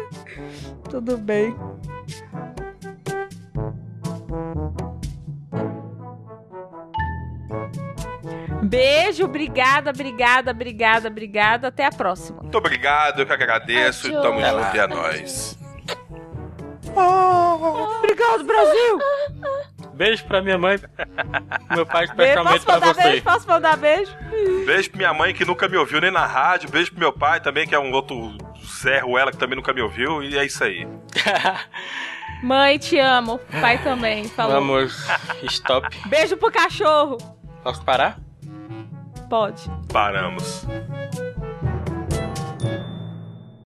Tudo bem. Beijo, obrigada, obrigada, obrigada, obrigada. Até a próxima. Muito obrigado, eu que agradeço, e tamo junto e é nóis. Obrigado, Brasil! Beijo pra minha mãe. Meu pai, especialmente pra você. beijo? Posso mandar beijo? Beijo pra minha mãe que nunca me ouviu nem na rádio, beijo pro meu pai também, que é um outro Zé Ruela que também nunca me ouviu, e é isso aí. Mãe, te amo. Pai também. Falou. Vamos, stop. Beijo pro cachorro. Posso parar? Pode. Paramos.